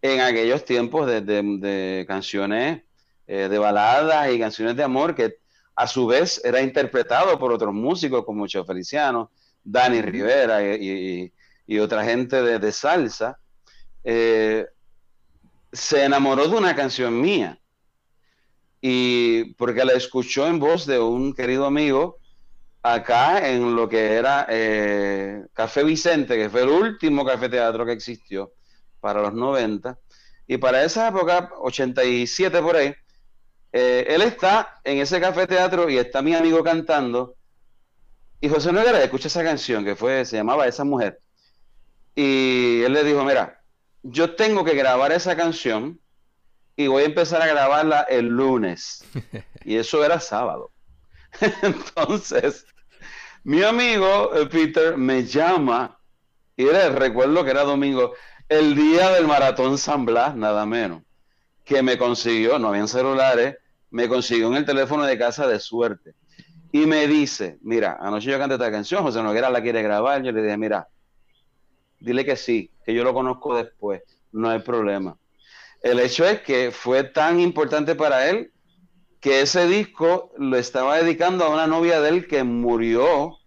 en aquellos tiempos de, canciones eh, de baladas y canciones de amor que a su vez era interpretado por otros músicos como Cheo Feliciano, Dani Rivera y, otra gente de, salsa. Eh, se enamoró de una canción mía. Y porque la escuchó en voz de un querido amigo acá en lo que era eh, Café Vicente, que fue el último café teatro que existió para los 90. Y para esa época, 87 por ahí, eh, él está en ese café teatro y está mi amigo cantando. Y José Noguera escucha esa canción que fue, se llamaba Esa Mujer. Y él le dijo, mira, yo tengo que grabar esa canción y voy a empezar a grabarla el lunes. Y eso era sábado. Entonces, mi amigo eh, Peter me llama y le recuerdo que era domingo, el día del maratón San Blas, nada menos, que me consiguió, no habían celulares, me consiguió en el teléfono de casa de suerte. Y me dice, mira, anoche yo canté esta canción, José Noguera la quiere grabar. Yo le dije, mira, dile que sí, que yo lo conozco después, no hay problema. El hecho es que fue tan importante para él que ese disco lo estaba dedicando a una novia de él que murió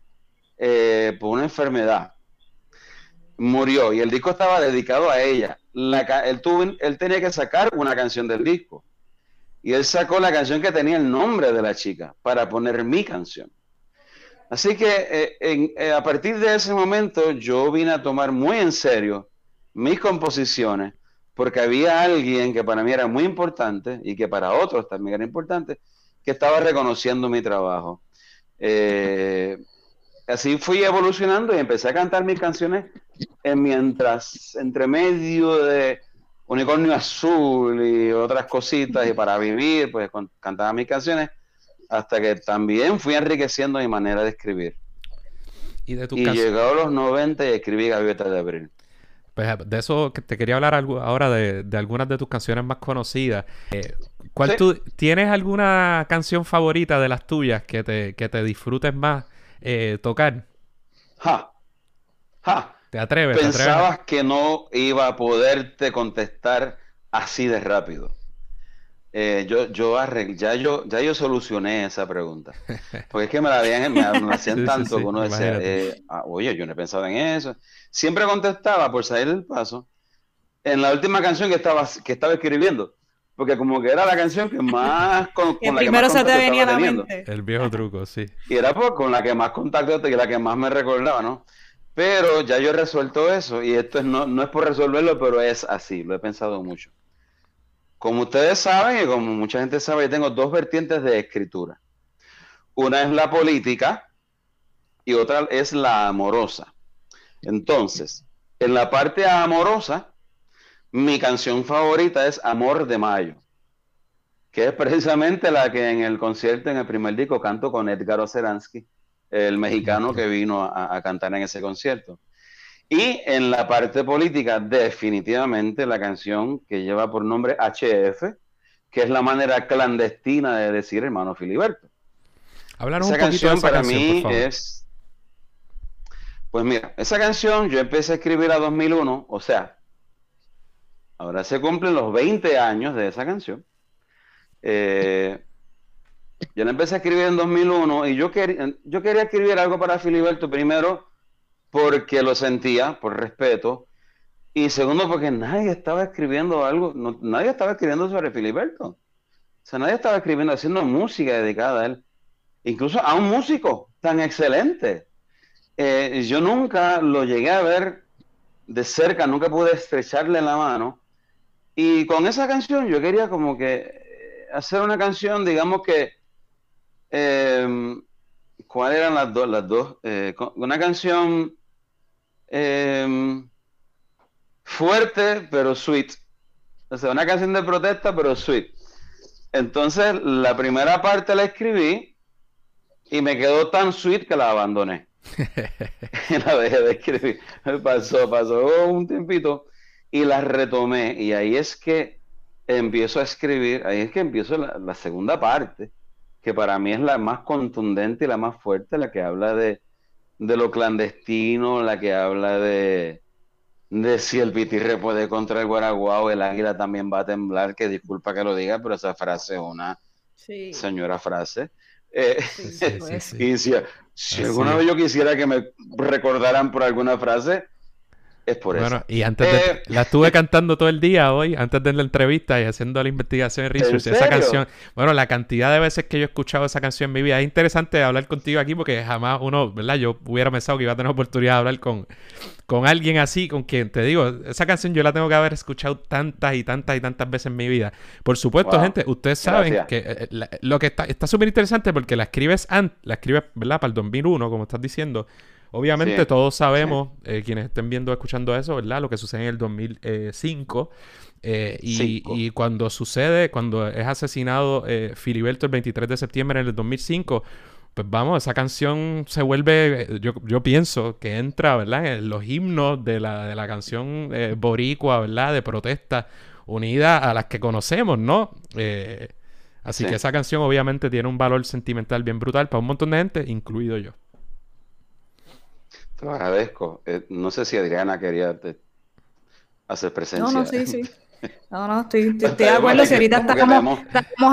eh, por una enfermedad. Murió y el disco estaba dedicado a ella. él, tuvo, él tenía que sacar una canción del disco. Y él sacó la canción que tenía el nombre de la chica para poner mi canción. Así que eh, eh, a partir de ese momento yo vine a tomar muy en serio mis composiciones, porque había alguien que para mí era muy importante y que para otros también era importante, que estaba reconociendo mi trabajo. Eh, así fui evolucionando y empecé a cantar mis canciones en mientras, entre medio de Unicornio Azul y otras cositas, y para vivir, pues cantaba mis canciones hasta que también fui enriqueciendo mi manera de escribir. Y, de tu y llegado a los 90 y escribí Gaviota de Abril. Pues de eso que te quería hablar ahora de, algunas de tus canciones más conocidas. Eh, ¿cuál tú, ¿Tienes alguna canción favorita de las tuyas que te, que te disfrutes más eh, tocar? Ja. Ja. ¿Te atreves? Pensabas que no iba a poderte contestar así de rápido. Eh, yo, yo ya yo, ya yo solucioné esa pregunta. Porque es que me la habían, me, hacían tanto que uno decía, eh, ah, oye, yo no he pensado en eso. Siempre contestaba por salir del paso en la última canción que estaba, que estaba escribiendo. Porque como que era la canción que más con, la primero se te venía a la mente. El viejo truco, sí. Y era pues, con la que más contacto y la que más me recordaba, ¿no? Pero ya yo he resuelto eso y esto es, no, no es por resolverlo, pero es así, lo he pensado mucho. Como ustedes saben y como mucha gente sabe, yo tengo dos vertientes de escritura. Una es la política y otra es la amorosa. Entonces, en la parte amorosa, mi canción favorita es Amor de Mayo, que es precisamente la que en el concierto, en el primer disco, canto con Edgar Oceransky, el mexicano que vino a cantar en ese concierto. Y en la parte política, definitivamente la canción que lleva por nombre HF, que es la manera clandestina de decir hermano Filiberto. Hablar un esa canción de esa para mí es. Pues mira, esa canción yo empecé a escribir a 2001, o sea, ahora se cumplen los 20 años de esa canción. Eh, yo la empecé a escribir en 2001 y yo, quería yo quería escribir algo para Filiberto primero porque lo sentía, por respeto, y segundo, porque nadie estaba escribiendo algo, nadie estaba escribiendo sobre Filiberto. O sea, nadie estaba escribiendo, haciendo música dedicada a él. Incluso a un músico tan excelente. Eh, yo nunca lo llegué a ver de cerca, nunca pude estrecharle la mano. Y con esa canción yo quería como que eh, hacer una canción, digamos que... Eh, ¿Cuáles eran las dos? Las dos. una canción Em, fuerte, pero sweet. O sea, una canción de protesta, pero sweet. Entonces, la primera parte la escribí y me quedó tan sweet que la abandoné. la dejé de escribir. Pasó, pasó un tiempito y la retomé. Y ahí es que empiezo a escribir, ahí es que empiezo la, la segunda parte, que para mí es la más contundente y la más fuerte, la que habla de, de lo clandestino, la que habla de, de si el pitirre puede contra el guaraguao, el águila también va a temblar, que disculpa que lo diga, pero esa frase es una señora frase. Eh, y si, si alguna vez yo quisiera que me recordaran por alguna frase, es por bueno, y antes de, eh, la estuve cantando todo el día hoy, antes de la entrevista y haciendo la investigación de research. Esa canción, bueno, la cantidad de veces que yo he escuchado esa canción en mi vida, es interesante hablar contigo aquí porque jamás uno, ¿verdad? Yo hubiera pensado que iba a tener oportunidad de hablar con, con alguien así, con quien te digo, esa canción yo la tengo que haber escuchado tantas y tantas y tantas veces en mi vida. Por supuesto, gente, ustedes saben que eh, lo que está súper interesante porque la escribes, la escribes, ¿verdad? Para el 2001, como estás diciendo. Obviamente todos sabemos, eh, quienes estén viendo o escuchando eso, ¿verdad? Lo que sucede en el 2005. Eh, y, cuando sucede, cuando es asesinado eh, Filiberto el 23 de septiembre en el 2005, pues vamos, esa canción se vuelve, yo, yo pienso que entra, ¿verdad? En los himnos de la, de la canción boricua, ¿verdad? De protesta unida a las que conocemos, ¿no? así que esa canción obviamente tiene un valor sentimental bien brutal para un montón de gente, incluido yo. Te lo agradezco. Eh, no sé si Adriana quería hacer presencia. No, no, sí, sí. No, no, estoy, de acuerdo. Si ahorita estábamos,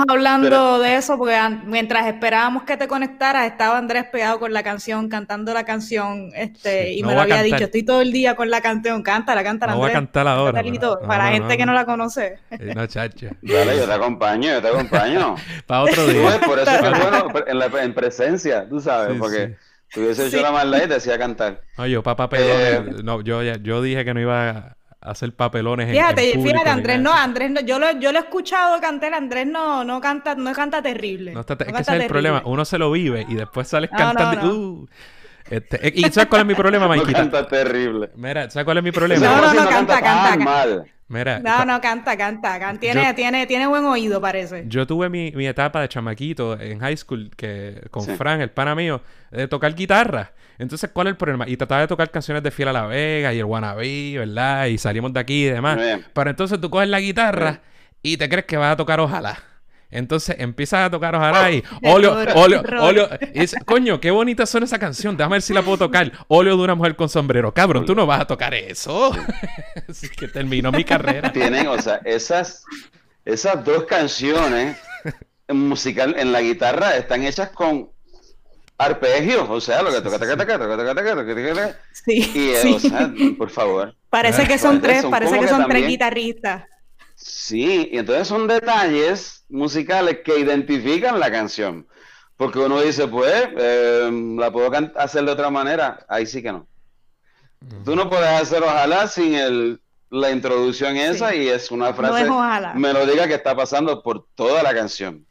hablando de eso, porque mientras esperábamos que te conectaras, estaba Andrés pegado con la canción, cantando la canción, este, y me lo había dicho, estoy todo el día con la canción, cántala, cántala, no Andrés. voy a cantar ahora. para gente que no la conoce. No, chacha. Dale, yo te acompaño, yo te acompaño. para otro día. por eso es bueno, en, en, presencia, tú sabes, porque... Si hubiese hecho la maldad y te hacía cantar. No, yo para papelones. Eh, no, yo, yo dije que no iba a hacer papelones fíjate, en, Fíjate, Andrés no, Andrés no, yo lo, yo lo he escuchado cantar, Andrés no, no canta, no canta terrible. No está, es que ese es el problema, uno se lo vive y después sales cantando. Uh, este, ¿Y sabes cuál es mi problema, Maikita? No canta terrible. Mira, ¿sabes cuál es mi problema? No, no, no, canta, canta, canta. Mira, no, no, canta, canta. Tiene, tiene, tiene buen oído, parece. Yo tuve mi, mi, etapa de chamaquito en high school que con Fran, el pana mío, de tocar guitarra. Entonces, ¿cuál es el problema? Y trataba de tocar canciones de Fiel a la Vega y el Wannabe, ¿verdad? Y salimos de aquí y demás. Pero entonces tú coges la guitarra y te crees que vas a tocar Ojalá. Entonces empiezas a tocar ojalá y óleo, óleo, óleo. Coño, qué bonita suena esa canción. Déjame ver si la puedo tocar. Óleo de una mujer con sombrero. Cabrón, tú no vas a tocar eso. Así que terminó mi carrera. Tienen, o sea, esas, esas dos canciones musical en la guitarra están hechas con arpegios, o sea, lo que toca, toca, toca, toca, toca, toca, toca, Sí. Y, o sea, por favor. Parece que son tres, parece que son tres guitarristas. Sí, y entonces son detalles musicales que identifican la canción. Porque uno dice, pues, eh, la puedo hacer de otra manera. Ahí sí que no. Tú no puedes hacer ojalá sin el, la introducción esa y es una frase melódica que está pasando por toda la canción.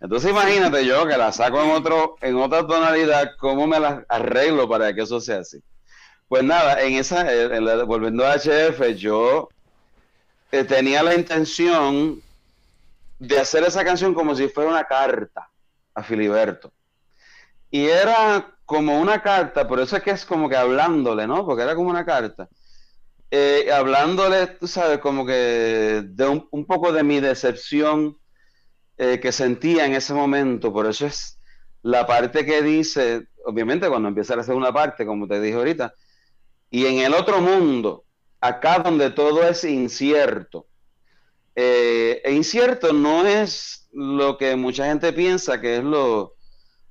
Entonces imagínate yo que la saco en otro, en otra tonalidad, cómo me la arreglo para que eso sea así. Pues nada, en esa, volviendo a HF, yo eh, tenía la intención de hacer esa canción como si fuera una carta a Filiberto. Y era como una carta, por eso es que es como que hablándole, ¿no? Porque era como una carta. Eh, hablándole, tú sabes, como que de un, poco de mi decepción eh, que sentía en ese momento. Por eso es la parte que dice, obviamente cuando empieza a hacer una parte, como te dije ahorita, y en el otro mundo, acá donde todo es incierto. Eh, e incierto no es lo que mucha gente piensa que es lo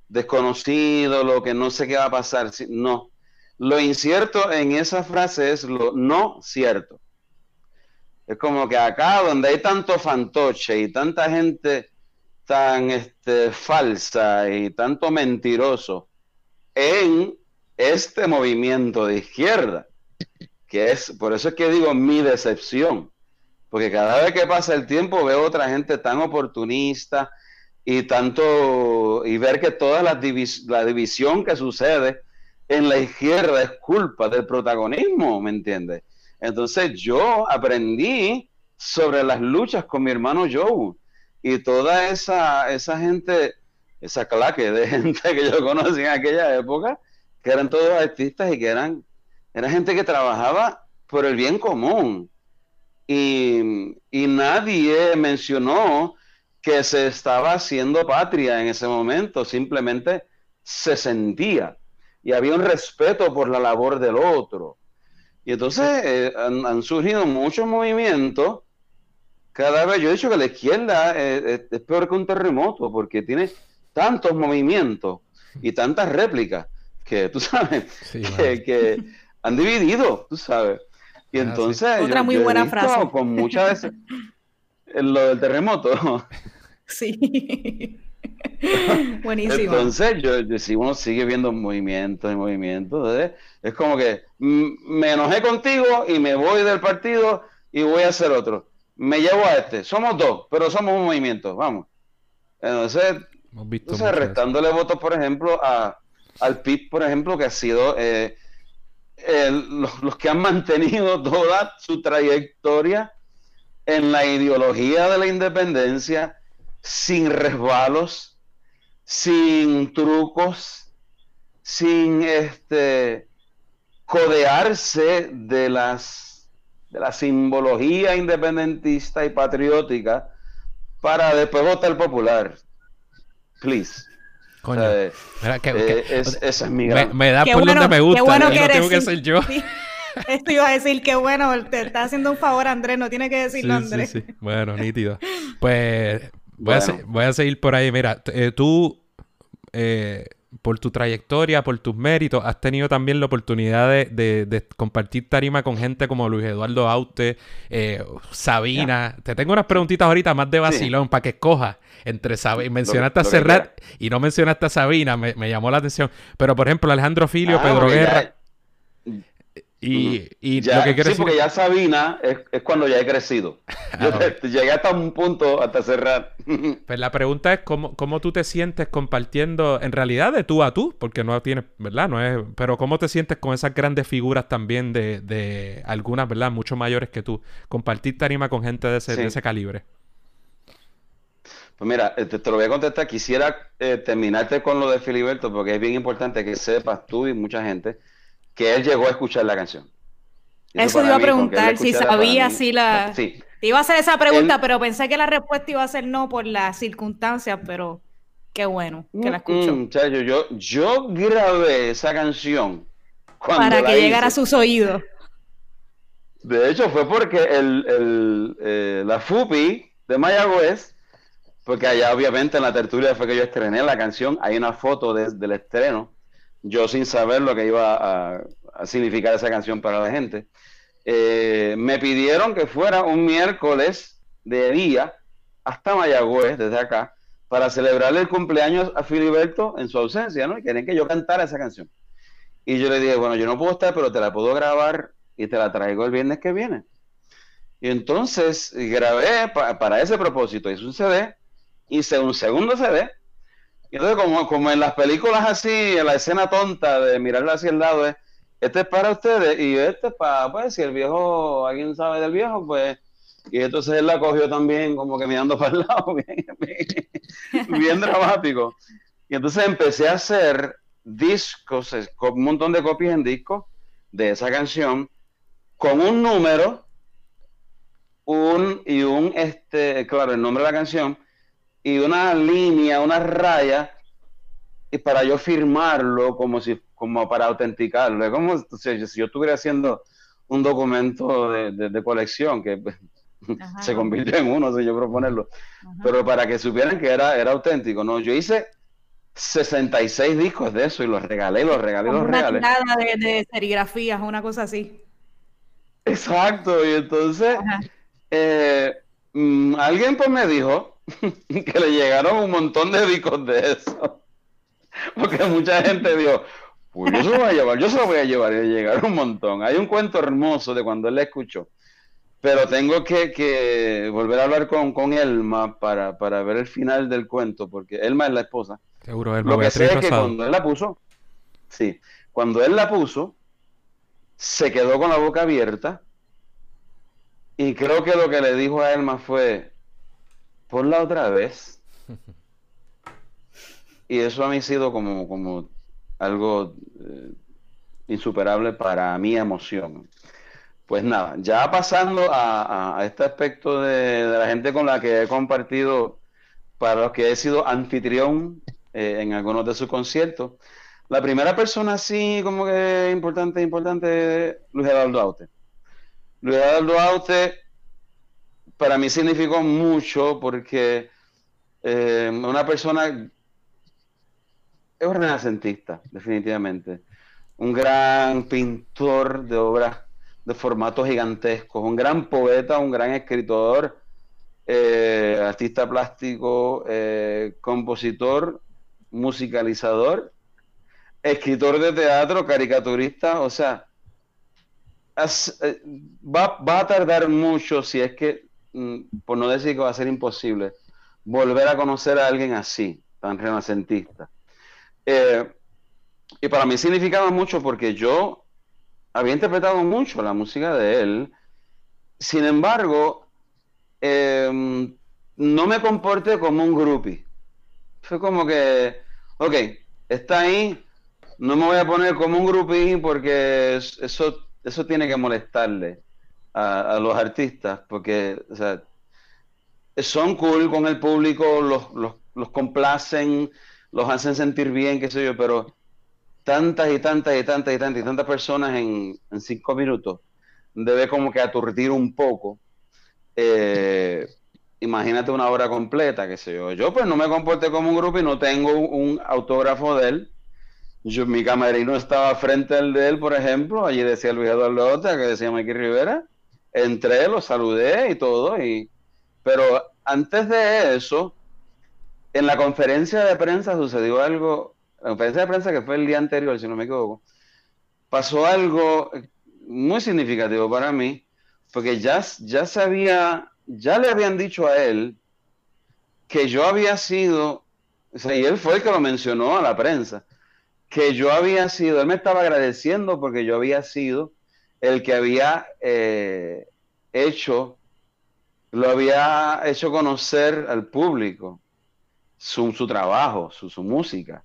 desconocido, lo que no sé qué va a pasar. No. Lo incierto en esa frase es lo no cierto. Es como que acá donde hay tanto fantoche y tanta gente tan este, falsa y tanto mentiroso en este movimiento de izquierda, es, por eso es que digo mi decepción, porque cada vez que pasa el tiempo veo otra gente tan oportunista y tanto, y ver que toda la, la división que sucede en la izquierda es culpa del protagonismo, ¿me entiendes? Entonces yo aprendí sobre las luchas con mi hermano Joe y toda esa, esa gente, esa claque de gente que yo conocí en aquella época, que eran todos artistas y que eran, era gente que trabajaba por el bien común. Y, y nadie mencionó que se estaba haciendo patria en ese momento, simplemente se sentía y había un respeto por la labor del otro. Y entonces eh, han, surgido muchos movimientos. Cada vez yo he dicho que la izquierda eh, es peor que un terremoto porque tiene tantos movimientos y tantas réplicas que tú sabes que, han dividido, tú sabes. Y ah, entonces otra muy buena frase con muchas veces lo del terremoto. Sí. Buenísimo. Entonces, yo, si uno sigue viendo movimientos y movimientos, ¿eh? es como que me enojé contigo y me voy del partido y voy a hacer otro. Me llevo a este. Somos dos, pero somos un movimiento. Vamos. Entonces, entonces restándole votos, por ejemplo, a, al PIB, por ejemplo, que ha sido eh, los, los que han mantenido toda su trayectoria en la ideología de la independencia sin resbalos, sin trucos, sin este codearse de las de la simbología independentista y patriótica para después votar popular. Please. Coño, eh, esa es mi gran... me, da por donde me gusta, bueno que no tengo que ser yo. Esto iba a decir que bueno, te está haciendo un favor Andrés, no tiene que decirlo Andrés. Sí, sí. Bueno, nítido. Pues Voy, a, seguir por ahí. Mira, eh, tú, eh, por tu trayectoria, por tus méritos, has tenido también la oportunidad de, compartir tarima con gente como Luis Eduardo Aute, eh, Sabina. Te tengo unas preguntitas ahorita más de vacilón para que escojas entre Sabina. Mencionaste a Serrat y no mencionaste a Sabina, me, llamó la atención. Pero, por ejemplo, Alejandro Filio, ah, Pedro Guerra. Y, y lo que quiero sí, porque ya Sabina es, cuando ya he crecido. Yo ah, llegué hasta un punto, hasta cerrar. pues la pregunta es cómo, cómo tú te sientes compartiendo, en realidad de tú a tú, porque no tienes, ¿verdad? No es, pero cómo te sientes con esas grandes figuras también de, de algunas, ¿verdad? Mucho mayores que tú. Compartir tarima con gente de ese, de ese calibre. Pues mira, te, te, lo voy a contestar. Quisiera eh, terminarte con lo de Filiberto, porque es bien importante que sepas tú y mucha gente que él llegó a escuchar la canción. Eso, iba a preguntar, si sabía si la... Sí, Te iba a hacer esa pregunta, pero pensé que la respuesta iba a ser no por las circunstancias, pero qué bueno que la escuchó. Mm, yo, yo grabé esa canción. Para que llegara a sus oídos. De hecho, fue porque el, eh, la FUPI de Mayagüez, porque allá obviamente en la tertulia fue que yo estrené la canción, hay una foto del estreno, yo sin saber lo que iba a, significar esa canción para la gente. Eh, me pidieron que fuera un miércoles de día hasta Mayagüez, desde acá, para celebrarle el cumpleaños a Filiberto en su ausencia, ¿no? Y querían que yo cantara esa canción. Y yo le dije, bueno, yo no puedo estar, pero te la puedo grabar y te la traigo el viernes que viene. Y entonces grabé para ese propósito, hice un CD, hice un segundo CD, entonces como, como en las películas así, en la escena tonta de mirarla hacia el lado es, este es para ustedes y este es para, pues, si el viejo, alguien sabe del viejo, pues, y entonces él la cogió también como que mirando para el lado, bien, dramático. Y entonces empecé a hacer discos, un montón de copias en disco de esa canción, con un número, un y un, este, claro, el nombre de la canción, y una línea, una raya, y para yo firmarlo como si como para autenticarlo. Es como si, yo estuviera haciendo un documento de, colección que se convirtió en uno, si yo proponerlo. Pero para que supieran que era, era auténtico, ¿no? Yo hice 66 discos de eso y los regalé, los regalé, los regalé. Nada de, de serigrafías, una cosa así. Exacto, y entonces eh, mm, alguien pues me dijo que le llegaron un montón de discos de eso. Porque mucha gente dijo, pues yo se lo voy a llevar, yo se lo voy a llevar y llegar un montón. Hay un cuento hermoso de cuando él la escuchó. Pero tengo que, volver a hablar con, con Elma para, ver el final del cuento, porque Elma es la esposa. Seguro, Elma. Lo que sé es que cuando él la puso, sí, cuando él la puso, se quedó con la boca abierta y creo que lo que le dijo a Elma fue, ponla otra vez. Y eso a mí ha sido como, como algo eh, insuperable para mi emoción. Pues nada, ya pasando a, este aspecto de, la gente con la que he compartido, para los que he sido anfitrión eh, en algunos de sus conciertos, la primera persona así como que importante, importante, Luis Eduardo Aute. Luis Eduardo Aute para mí significó mucho porque eh, una persona es un renacentista, definitivamente. Un gran pintor de obras de formato gigantescos, un gran poeta, un gran escritor, eh, artista plástico, eh, compositor, musicalizador, escritor de teatro, caricaturista, o sea, va, va, a tardar mucho si es que, por no decir que va a ser imposible, volver a conocer a alguien así, tan renacentista. Eh, y para mí significaba mucho porque yo había interpretado mucho la música de él. Sin embargo, em, no me comporté como un groupie. Fue como que, ok, está ahí, no me voy a poner como un groupie porque eso, eso tiene que molestarle a, los artistas, porque son cool con el público, los, los, los complacen, los hacen sentir bien, qué sé yo, pero tantas y tantas y tantas y tantas y tantas personas en, cinco minutos debe como que aturdir un poco. Eh, imagínate una hora completa, qué sé yo. Yo pues no me comporté como un grupo y no tengo un, autógrafo de él. Yo, mi camerino estaba frente al de él, por ejemplo, allí decía Luis Eduardo Ota, que decía Mikey Rivera. Entré, lo saludé y todo, y... pero antes de eso, en la conferencia de prensa sucedió algo, la conferencia de prensa que fue el día anterior, si no me equivoco, pasó algo muy significativo para mí, porque ya, ya ya le habían dicho a él que yo había sido, y él fue el que lo mencionó a la prensa, que yo había sido, él me estaba agradeciendo porque yo había sido el que había eh, hecho, lo había hecho conocer al público su, su trabajo, su, su, música.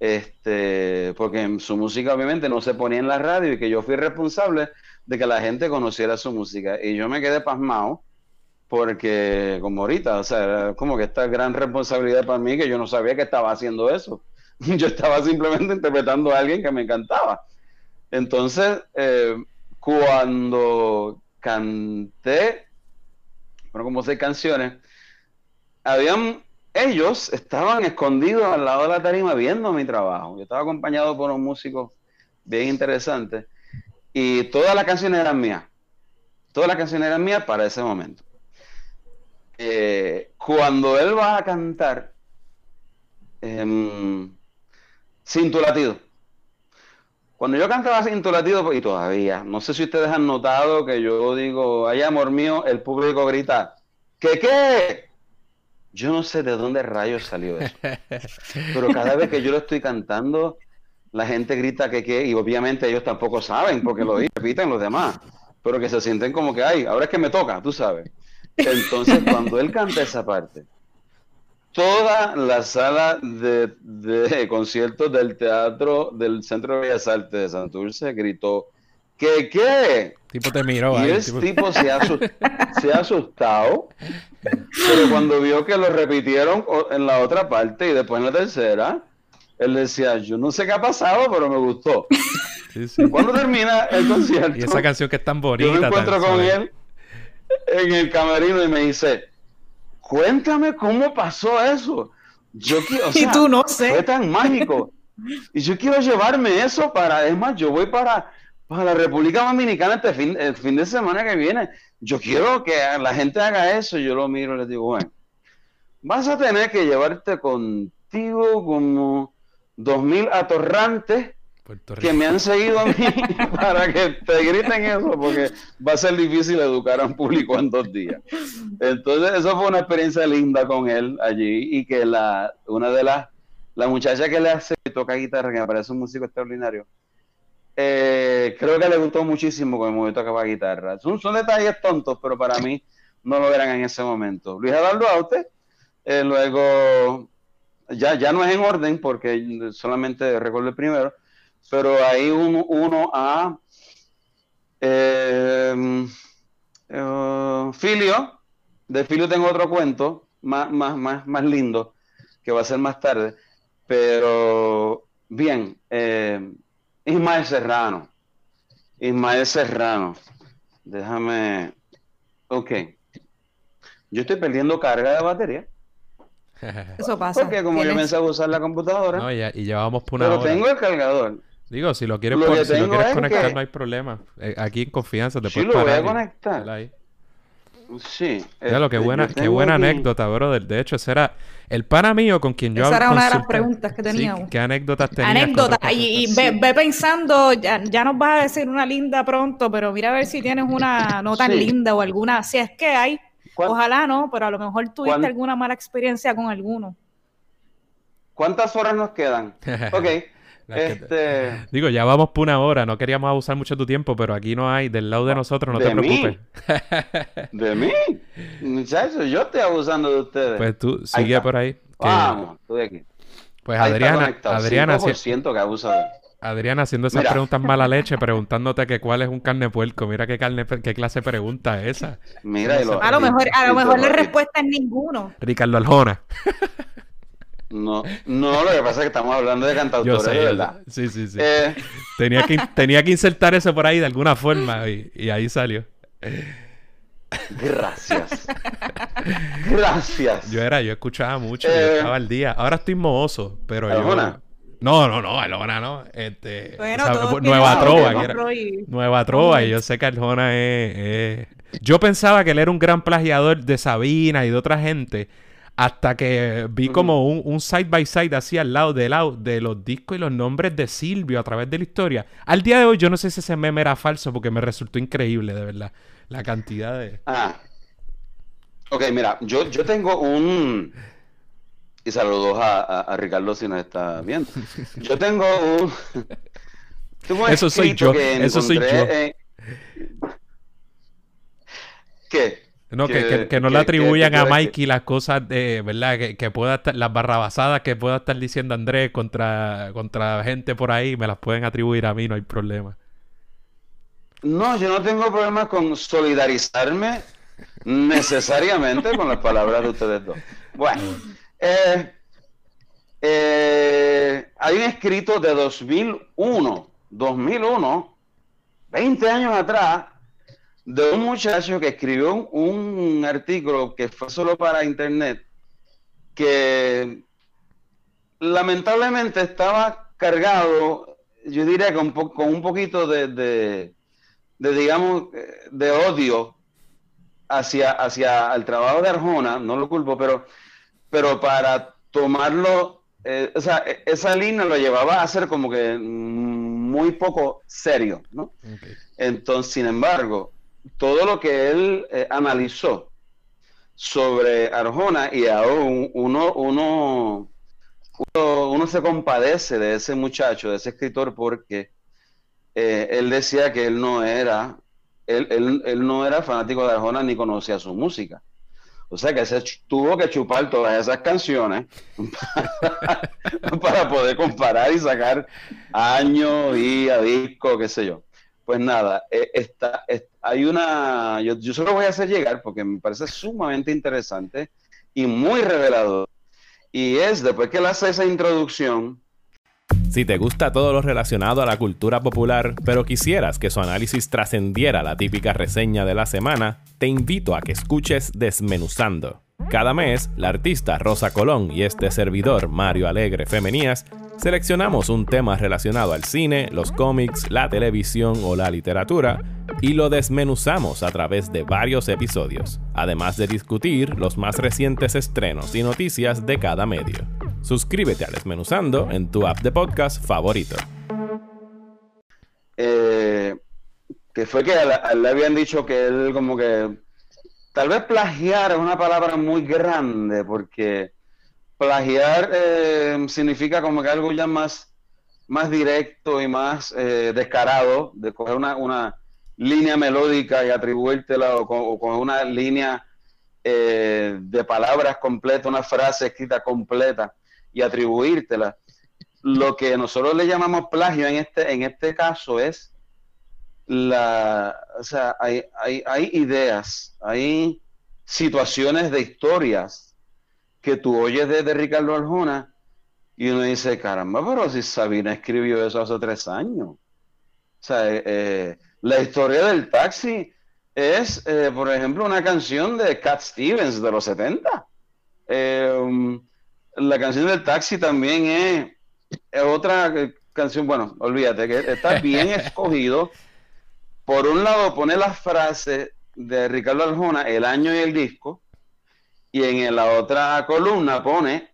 Este, porque su música obviamente no se ponía en la radio y que yo fui responsable de que la gente conociera su música. Y yo me quedé pasmado porque como ahorita, o sea, como que esta gran responsabilidad para mí que yo no sabía que estaba haciendo eso. Yo estaba simplemente interpretando a alguien que me encantaba. Entonces, eh, cuando canté, bueno, como seis canciones, habían, ellos estaban escondidos al lado de la tarima viendo mi trabajo. Yo estaba acompañado por un músico bien interesante y todas las canciones eran mías. Todas las canciones eran mías para ese momento. Eh, cuando él va a cantar em, Sin tu latido, cuando yo cantaba Sin tu latido, y todavía, no sé si ustedes han notado que yo digo, ay amor mío, el público grita, ¿qué qué? Yo no sé de dónde rayos salió eso. Pero cada vez que yo lo estoy cantando, la gente grita que qué, y obviamente ellos tampoco saben, porque lo repiten los demás, pero que se sienten como que, ay, ahora es que me toca, tú sabes. Entonces, cuando él canta esa parte, toda la sala de, conciertos del teatro del Centro de Bellas Artes de Santurce gritó, ¿qué qué? tipo te miró. Y ese tipo, se, ha asustado, pero cuando vio que lo repitieron en la otra parte y después en la tercera, él decía, yo no sé qué ha pasado, pero me gustó. Cuando termina el concierto... Y esa canción que es tan bonita. Yo me encuentro con él en el camerino y me dice, cuéntame cómo pasó eso. Yo quiero, y tú no sé. Fue tan mágico. Y yo quiero llevarme eso para, es más, yo voy para, para la República Dominicana este fin, el fin de semana que viene. Yo quiero que la gente haga eso. Yo lo miro y le digo, bueno, vas a tener que llevarte contigo como dos mil atorrantes que me han seguido a mí para que te griten eso, porque va a ser difícil educar a un público en dos días. Entonces, eso fue una experiencia linda con él allí y que la, una de las, la muchacha que le hace, toca guitarra, que me parece un músico extraordinario, eh, creo que le gustó muchísimo con el momento que tocaba guitarra. Son, son detalles tontos, pero para mí no lo eran en ese momento. Luis Eduardo Aute, eh, luego, ya, ya no es en orden porque solamente recuerdo el primero, pero ahí uno, uno a eh, eh, Filio, de Filio tengo otro cuento más, más, más, más lindo que va a ser más tarde, pero bien, eh, Ismael Serrano, Ismael Serrano, déjame, ok, yo estoy perdiendo carga de batería. Eso pasa. Porque como yo me a usar la computadora. No, y, y llevábamos por una Pero tengo el cargador. Digo, si lo quieres, si lo quieres conectar, no hay problema. Eh, aquí en confianza te puedes sí, lo voy a conectar. Ahí. Sí. Claro, qué este, buena, qué buena anécdota, brother. De hecho, ese era el pana mío con quien yo Esa era una de las preguntas que teníamos. ¿Qué anécdotas tenías? Anécdota. Y, ve, pensando, ya, ya, nos vas a decir una linda pronto, pero mira a ver si tienes una no tan linda o alguna. Si es que hay, ojalá no, pero a lo mejor tuviste alguna mala experiencia con alguno. ¿Cuántas horas nos quedan? Ok. Este... Digo, ya vamos por una hora, no queríamos abusar mucho de tu tiempo, pero aquí no hay, del lado de nosotros, no te preocupes. ¿De mí? Muchachos, yo estoy abusando de ustedes. Pues tú sigue por ahí. Vamos, estoy aquí. Pues Adriana, Adriana, que abusa Adriana haciendo esas preguntas mala leche, preguntándote que cuál es un carne puerco. Mira qué carne, qué clase de pregunta es esa. Mira, a lo mejor, a lo mejor la respuesta es ninguno. Ricardo Aljona. No, no, lo que pasa es que estamos hablando de cantautores, de verdad. Sí, sí, sí. Eh, tenía, que, tenía que insertar eso por ahí de alguna forma y, ahí salió. Gracias. Gracias. Yo era, yo escuchaba mucho, yo eh, estaba al día. Ahora estoy mohoso, pero yo... No, no, no, Aljona no. Este, Nueva Trova. Nueva Trova. Y yo sé que Aljona es, Yo pensaba que él era un gran plagiador de Sabina y de otra gente. Hasta que vi como un, side by side así al lado de, lado de los discos y los nombres de Silvio a través de la historia. Al día de hoy yo no sé si ese meme era falso porque me resultó increíble, de verdad. La cantidad de... Ah. Ok, mira, yo, yo tengo un... Y saludos a, Ricardo si nos está viendo. Yo tengo un... Eso soy yo. Eso soy yo. ¿Qué? No, que, que, no le atribuyan a Mikey las cosas de, ¿verdad? Que, pueda estar, las barrabasadas que pueda estar diciendo Andrés contra, contra gente por ahí, me las pueden atribuir a mí, no hay problema. No, yo no tengo problema con solidarizarme necesariamente con las palabras de ustedes dos. Bueno, eh, eh, hay un escrito de 2001, 2001, 20 años atrás, de un muchacho que escribió un, artículo que fue solo para internet, que lamentablemente estaba cargado, yo diría, con, con un poquito de, de, digamos, de odio hacia, hacia el trabajo de Arjona, no lo culpo, pero, pero para tomarlo, eh, o sea, e, esa línea lo llevaba a ser como que muy poco serio, ¿no? Entonces, sin embargo, todo lo que él eh, analizó sobre Arjona y aún uno, uno, uno, se compadece de ese muchacho, de ese escritor, porque eh, él decía que él no era, él, él, no era fanático de Arjona ni conocía su música. O sea que se tuvo que chupar todas esas canciones para, poder comparar y sacar años, y disco, qué sé yo. Pues nada, eh, está, hay una, yo, yo se voy a hacer llegar porque me parece sumamente interesante y muy revelador. Y es después que él hace esa introducción. Si te gusta todo lo relacionado a la cultura popular, pero quisieras que su análisis trascendiera la típica reseña de la semana, te invito a que escuches Desmenuzando. Cada mes, la artista Rosa Colón y este servidor Mario Alegre Femenías Seleccionamos un tema relacionado al cine, los cómics, la televisión o la literatura y lo desmenuzamos a través de varios episodios, además de discutir los más recientes estrenos y noticias de cada medio. Suscríbete a Desmenuzando en tu app de podcast favorito. Eh, que fue que le habían dicho que él como que tal vez plagiar es una palabra muy grande porque plagiar eh, significa como que algo ya más, más directo y más eh, descarado, de coger una, línea melódica y atribuírtela o, con, una línea eh, de palabras completa, una frase escrita completa y atribuírtela. Lo que nosotros le llamamos plagio en este, en este caso es la, o sea, hay, hay, hay ideas, hay situaciones de historias que tú oyes de, Ricardo Arjona y uno dice, caramba, pero si Sabina escribió eso hace tres años. O sea, eh, eh, la historia del taxi es, eh, por ejemplo, una canción de Cat Stevens de los 70. Um, la canción del taxi también es, otra canción, bueno, olvídate, que está bien escogido. Por un lado pone la frase de Ricardo Arjona, el año y el disco, y en la otra columna pone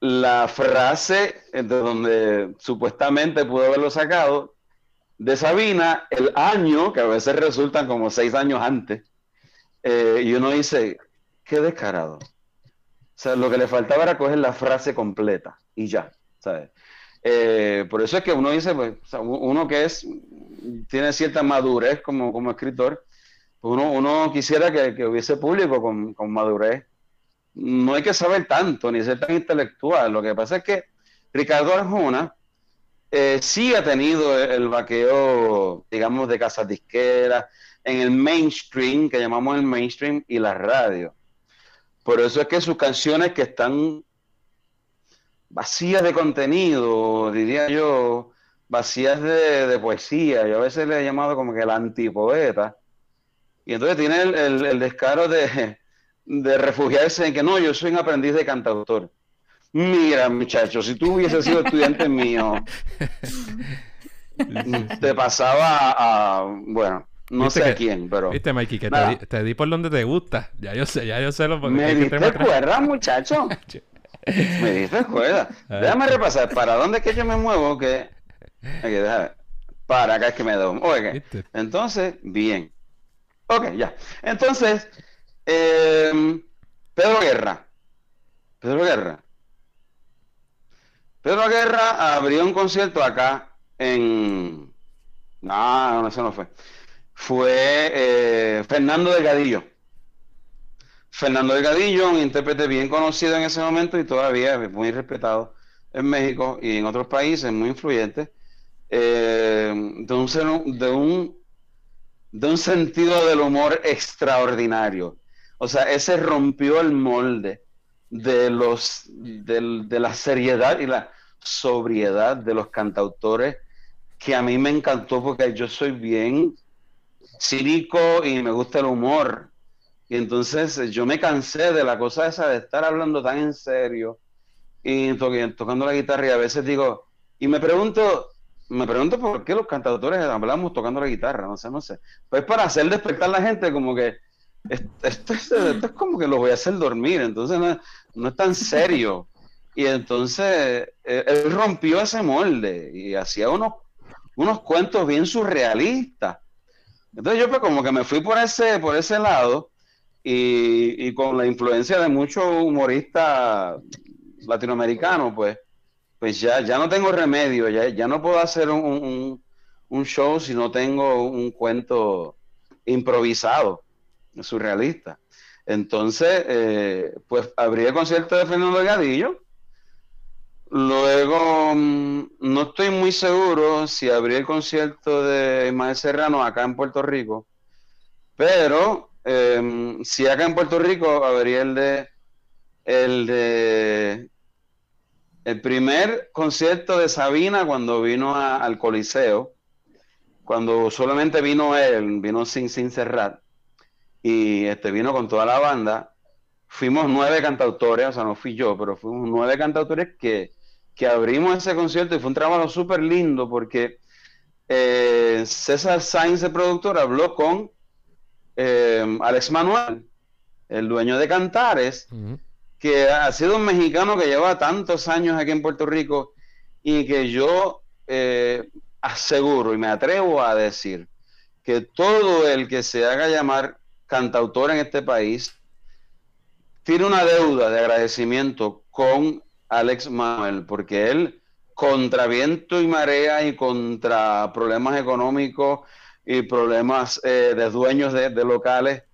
la frase de donde supuestamente pudo haberlo sacado de Sabina, el año, que a veces resultan como seis años antes, eh, y uno dice, qué descarado. O sea, lo que le faltaba era coger la frase completa y ya, ¿sabes? Eh, por eso es que uno dice, pues, uno que es, tiene cierta madurez como, como escritor, uno, uno quisiera que, hubiese público con, madurez. No hay que saber tanto ni ser tan intelectual. Lo que pasa es que Ricardo Arjona eh, sí ha tenido el vaqueo, digamos, de casas disqueras, en el mainstream, que llamamos el mainstream, y la radio. Por eso es que sus canciones que están vacías de contenido, diría yo, vacías de, de poesía, yo a veces le he llamado como que el antipoeta, y entonces tiene el, descaro de, refugiarse en que no, yo soy un aprendiz de cantautor. Mira, muchacho, si tú hubieses sido estudiante mío, te pasaba a, bueno, no sé a quién, pero. Viste, Mikey, que te di, por donde te gusta. Ya yo sé, ya yo sé lo que Me diste cuerda, muchacho. me diste cuerda. Déjame repasar. ¿Para dónde es que yo me muevo? Que. Para acá es que me doy. Oye, entonces, bien. Ok, ya. Entonces, em, Pedro Guerra. Pedro Guerra. Pedro Guerra abrió un concierto acá en... No, no, eso no fue. Fue eh, Fernando Delgadillo. Fernando Delgadillo, un intérprete bien conocido en ese momento y todavía muy respetado en México y en otros países, muy influyente. Eh, de, un, de un de un sentido del humor extraordinario. O sea, ese rompió el molde de, los, de la seriedad y la sobriedad de los cantautores que a mí me encantó porque yo soy bien cínico y me gusta el humor. Y entonces yo me cansé de la cosa esa de estar hablando tan en serio y tocando la guitarra y a veces digo, y me pregunto, me pregunto por qué los cantautores hablamos tocando la guitarra, no sé, no sé. Pues para hacer despertar a la gente como que esto, es, como que lo voy a hacer dormir, entonces no, es tan serio. Y entonces eh, él, rompió ese molde y hacía unos, unos cuentos bien surrealistas. Entonces yo pues como que me fui por ese, por ese lado y, con la influencia de muchos humoristas latinoamericanos, pues, pues ya, ya no tengo remedio, ya, ya no puedo hacer un, un show si no tengo un cuento improvisado surrealista. Entonces, eh, pues abrí el concierto de Fernando Delgadillo. Luego, mm, no estoy muy seguro si abrí el concierto de Ismael Serrano acá en Puerto Rico, pero em, si acá en Puerto Rico abrí el de el de el primer concierto de Sabina cuando vino al Coliseo, cuando solamente vino él, vino sin, sin cerrar y este, vino con toda la banda. Fuimos nueve cantautores, o sea, no fui yo, pero fuimos nueve cantautores que, que abrimos ese concierto y fue un trabajo súper lindo porque eh, César Sainz, el productor, habló con eh, Alex Manuel, el dueño de Cantares, que ha sido un mexicano que lleva tantos años aquí en Puerto Rico y que yo eh, aseguro y me atrevo a decir que todo el que se haga llamar cantautor en este país, tiene una deuda de agradecimiento con Alex Manuel, porque él, contra viento y marea y contra problemas económicos y problemas eh, de dueños de, locales,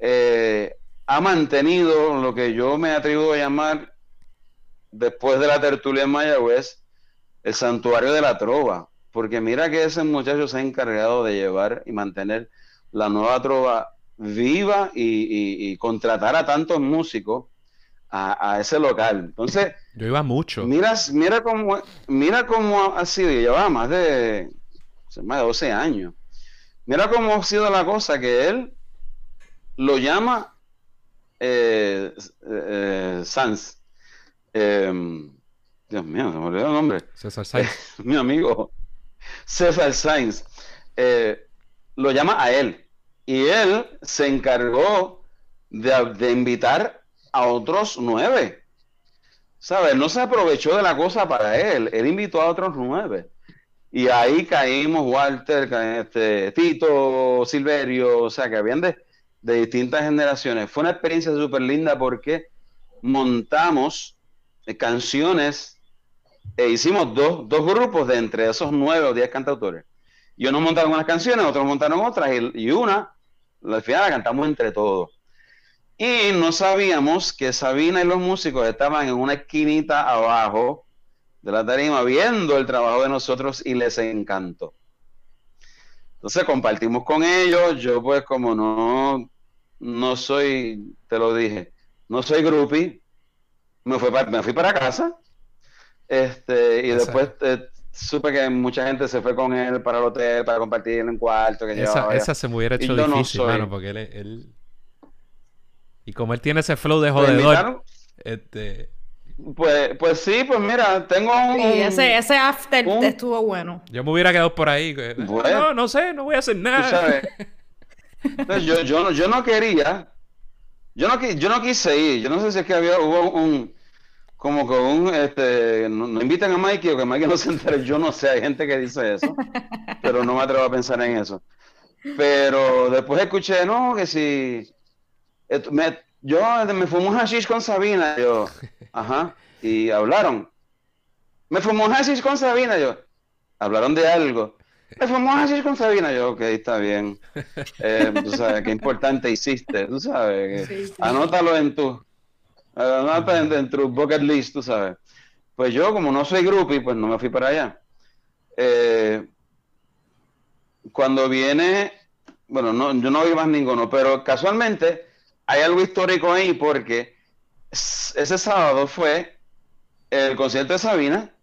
eh, ha mantenido lo que yo me atrevo a llamar, después de la tertulia en Mayagüez, el santuario de la trova. Porque mira que ese muchacho se ha encargado de llevar y mantener la nueva trova viva y, contratar a tantos músicos a, ese local. Entonces, yo iba mucho. Mira, mira cómo, mira cómo ha sido, llevaba más de, más de 12 años. Mira cómo ha sido la cosa que él lo llama eh, eh, Sanz. Em, Dios mío, se me olvidó el nombre. César Sainz. Mi amigo César Sainz. Eh, lo llama a él y él se encargó de, invitar a otros nueve. ¿Sabes? No se aprovechó de la cosa para él, él invitó a otros nueve. Y ahí caímos Walter, este, Tito, Silverio, o sea, que habían de, distintas generaciones. Fue una experiencia súper linda porque montamos eh, canciones e hicimos dos, dos, grupos de entre esos nueve o diez cantautores. Y unos montaron unas canciones, otros montaron otras, y una al final la cantamos entre todos. Y no sabíamos que Sabina y los músicos estaban en una esquinita abajo de la tarima viendo el trabajo de nosotros y les encantó. Entonces compartimos con ellos. Yo pues como no, no soy, te lo dije, no soy groupie, me fui para, me fui para casa. Este, y después eh, supe que mucha gente se fue con él para el hotel, para compartir en un cuarto. Que esa, esa se me hubiera hecho difícil, mano, porque él, Y como él tiene ese flow de jodedor, este... Pues, pues sí, pues mira, tengo un... Sí, ese, ese after estuvo bueno. Yo me hubiera quedado por ahí. no, no sé, no voy a hacer nada. yo, yo, yo no quería... Yo no, yo no quise ir. Yo no sé si es que había hubo un como con un, este, no, invitan a Mikey o que Mikey no se entere, yo no sé, hay gente que dice eso, pero no me atrevo a pensar en eso. Pero después escuché, no, que si, me, yo me fumé un hashish con Sabina, yo, ajá, y hablaron. Me fumó un hashish con Sabina, yo, hablaron de algo. Fumó un hashish con Sabina, yo, ok, está bien. Eh, tú sabes, qué importante hiciste, tú sabes. Anótalo en tu, en, en tu bucket list, tú sabes. Pues yo, como no soy groupie, pues no me fui para allá. Eh, cuando viene bueno, no, yo no vi más ninguno, pero casualmente hay algo histórico ahí porque ese sábado fue el concierto de Sabina,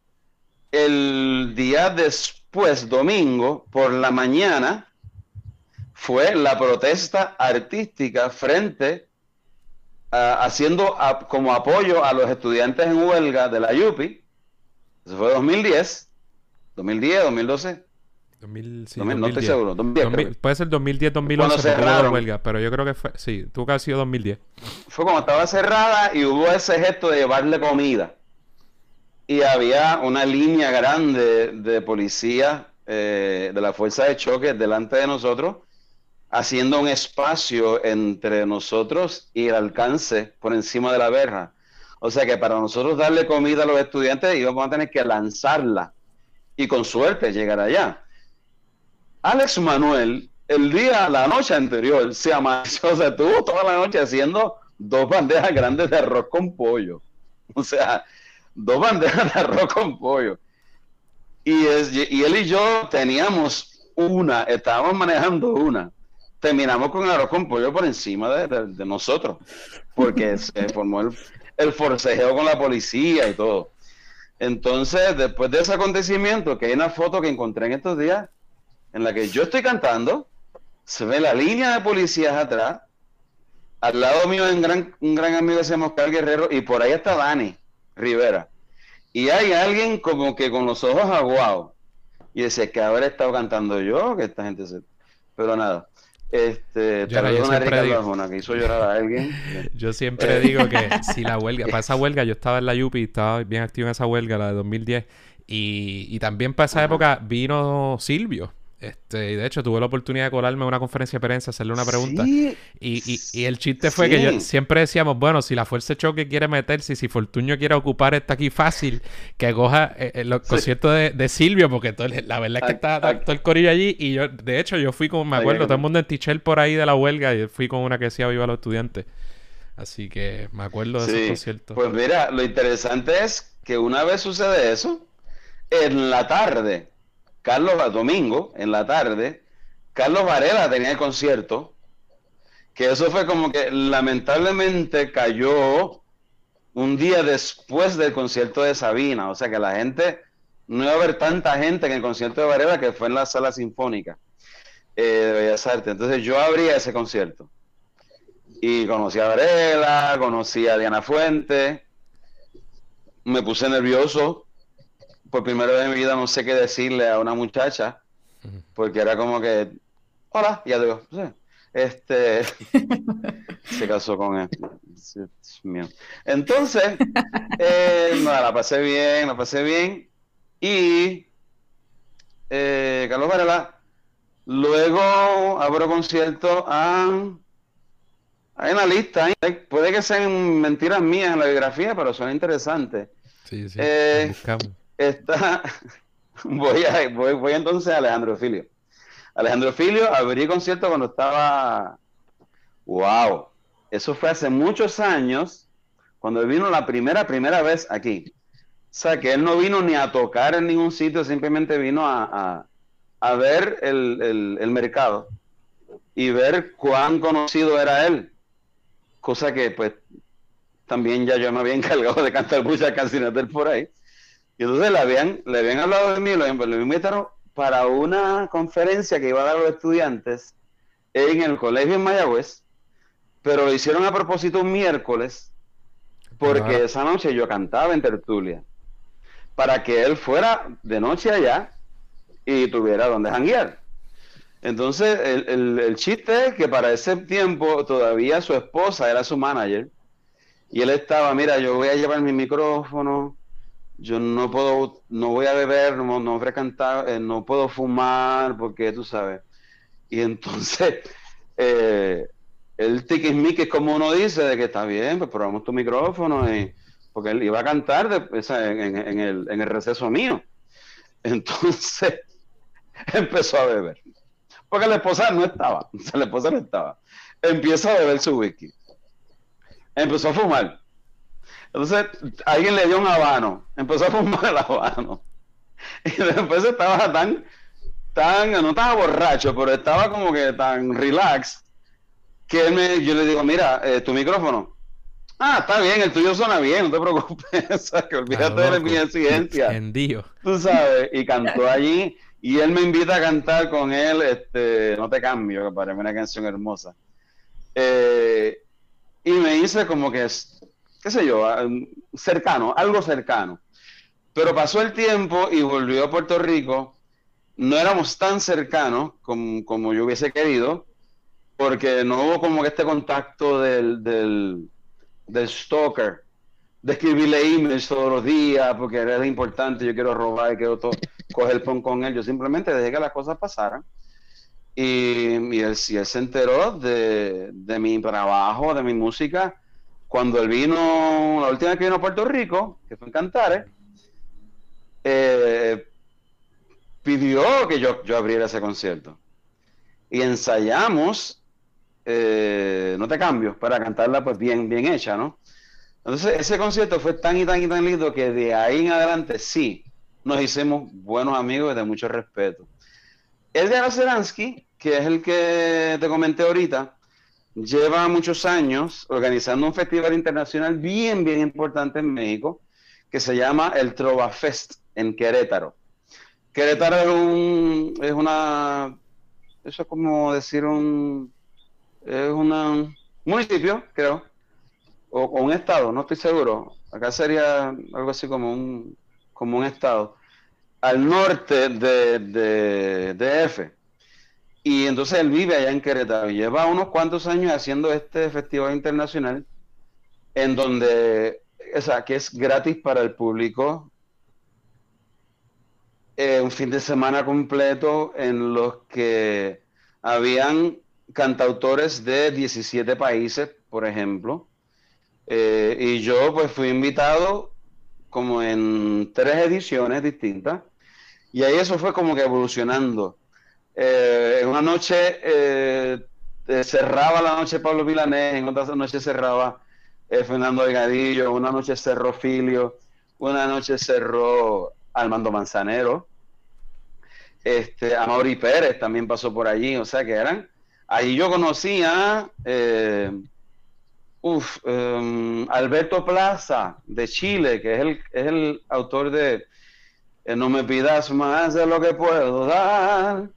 el día después, domingo, por la mañana, fue la protesta artística frente a, haciendo como apoyo a los estudiantes en huelga de la YUPI. Eso fue 2010, 2010, 2012. 2000, sí, no estoy seguro. puede ser 2010, 2011, cerraron. huelga, pero yo creo que fue, sí, tuvo que haber sido 2010. Fue cuando estaba cerrada y hubo ese gesto de llevarle comida. Y había una línea grande de policía eh, de la fuerza de choque delante de nosotros, haciendo un espacio entre nosotros y el alcance por encima de la verja. O sea que para nosotros darle comida a los estudiantes íbamos a tener que lanzarla y con suerte llegar allá. Alex Manuel, el día, la noche anterior, se amaneció, o sea, estuvo toda la noche haciendo dos bandejas grandes de arroz con pollo. O sea, dos bandejas de arroz con pollo. Y, es, y él y yo teníamos una, estábamos manejando una. Terminamos con arroz con pollo por encima de, nosotros, porque se formó el, el forcejeo con la policía y todo. Entonces, después de ese acontecimiento, que hay una foto que encontré en estos días, en la que yo estoy cantando, se ve la línea de policías atrás, al lado mío hay un gran, un gran amigo que se llama Oscar Guerrero, y por ahí está Dani Rivera. Y hay alguien como que con los ojos aguados. Y dice, que haber estado cantando yo, que esta gente se... Pero nada. Este, yo, siempre digo, que hizo llorar a alguien. yo siempre digo que si la huelga, para esa huelga, yo estaba en la Yupi, estaba bien activo en esa huelga, la de 2010, y, y también para esa época vino Silvio, este, y de hecho tuve la oportunidad de colarme a una conferencia de prensa, hacerle una pregunta. y, y, el chiste fue que yo, siempre decíamos, bueno, si la fuerza de choque quiere meterse, si Fortuño quiere ocupar está aquí fácil, que coja eh, eh, los conciertos de, Silvio, porque la verdad es que está, todo el corillo allí. Y yo, de hecho, yo fui con, me acuerdo, todo el mundo en Tichel por ahí de la huelga, y fui con una que decía viva los estudiantes. Así que me acuerdo de ese concierto. Pues mira, lo interesante es que una vez sucede eso, en la tarde Carlos Domingo, en la tarde, Carlos Varela tenía el concierto, que eso fue como que lamentablemente cayó un día después del concierto de Sabina, o sea que la gente, no iba a haber tanta gente en el concierto de Varela que fue en la sala sinfónica eh, de Bellas Artes. Entonces yo abría ese concierto y conocí a Varela, conocí a Diana Fuente, me puse nervioso por primera vez en mi vida no sé qué decirle a una muchacha, porque era como que, hola, ya digo, este, se casó con él. Entonces, eh, la pasé bien, la pasé bien, y eh, Carlos Varela, luego abro concierto a... Hay una lista, puede que sean mentiras mías en la biografía, pero son interesantes. Sí, sí, eh, está, voy, a, voy, entonces a Alejandro Filio. Alejandro Filio abrí concierto cuando estaba, wow, eso fue hace muchos años, cuando vino la primera, primera vez aquí. O sea, que él no vino ni a tocar en ningún sitio, simplemente vino a, a, ver el, el, el, mercado y ver cuán conocido era él. Cosa que, pues, también ya yo me había encargado de cantar muchas canciones de él por ahí. Y entonces le habían, le habían hablado de mí, lo, lo invitaron para una conferencia que iba a dar a los estudiantes en el colegio en Mayagüez, pero lo hicieron a propósito un miércoles, porque esa noche yo cantaba en tertulia, para que él fuera de noche allá y tuviera donde janguear. Entonces, el, el, el, chiste es que para ese tiempo todavía su esposa era su manager y él estaba, mira, yo voy a llevar mi micrófono, yo no puedo, no voy a beber, no, no voy a cantar, eh, no puedo fumar, porque tú sabes. Y entonces, eh, el tiquismique es como uno dice, de que está bien, pues probamos tu micrófono, y, porque él iba a cantar en, el, en el receso mío. Entonces, empezó a beber. Porque la esposa no estaba, la esposa no estaba. Empieza a beber su whisky. Empezó a fumar entonces, alguien le dio un habano, empezó a fumar el habano. Y después estaba tan tan, no estaba borracho, pero estaba como que tan relax, que él me, yo le digo, mira, eh, tu micrófono. Ah, está bien, el tuyo suena bien, no te preocupes, o sea, que olvídate de mi exigencia. Tú sabes, y cantó allí, y él me invita a cantar con él, este, No te cambio, que parece una canción hermosa. Eh, y me dice como que qué sé yo, cercano, algo cercano. Pero pasó el tiempo y volvió a Puerto Rico. No éramos tan cercanos como, como yo hubiese querido, porque no hubo como que este contacto del, del, del stalker, de escribirle emails todos los días, porque era importante, yo quiero robar y quiero coger el pon con él. Yo simplemente dejé que las cosas pasaran. Y, y él, él, se enteró de, de, mi trabajo, de mi música, cuando él vino, la última vez que vino a Puerto Rico, que fue en Cantares, eh, pidió que yo, yo abriera ese concierto. Y ensayamos, eh, no te cambio, para cantarla pues bien, bien hecha, ¿no? Entonces ese concierto fue tan y tan y tan lindo que de ahí en adelante sí, nos hicimos buenos amigos y de mucho respeto. Edgar Seransky, que es el que te comenté ahorita, lleva muchos años organizando un festival internacional bien, bien importante en México, que se llama el Trova Fest en Querétaro. Querétaro es, un, es una, eso es como decir un, es un municipio, creo, o, un estado, no estoy seguro. Acá sería algo así como un, como un estado, al norte de, de, de F. Y entonces él vive allá en Querétaro y lleva unos cuantos años haciendo este festival internacional en donde, o sea, que es gratis para el público eh, un fin de semana completo en los que habían cantautores de 17 países, por ejemplo, eh, y yo pues fui invitado como en tres ediciones distintas, y ahí eso fue como que evolucionando. Eh, en una noche cerraba la noche Pablo Milanés, en otra noche cerraba Fernando Delgadillo, una noche cerró Filio, una noche cerró Armando Manzanero. Este, Amaury Pérez también pasó por allí, o sea que eran. Ahí yo conocía eh, Alberto Plaza de Chile, que es el, es el autor de eh, No me pidas más de lo que puedo dar.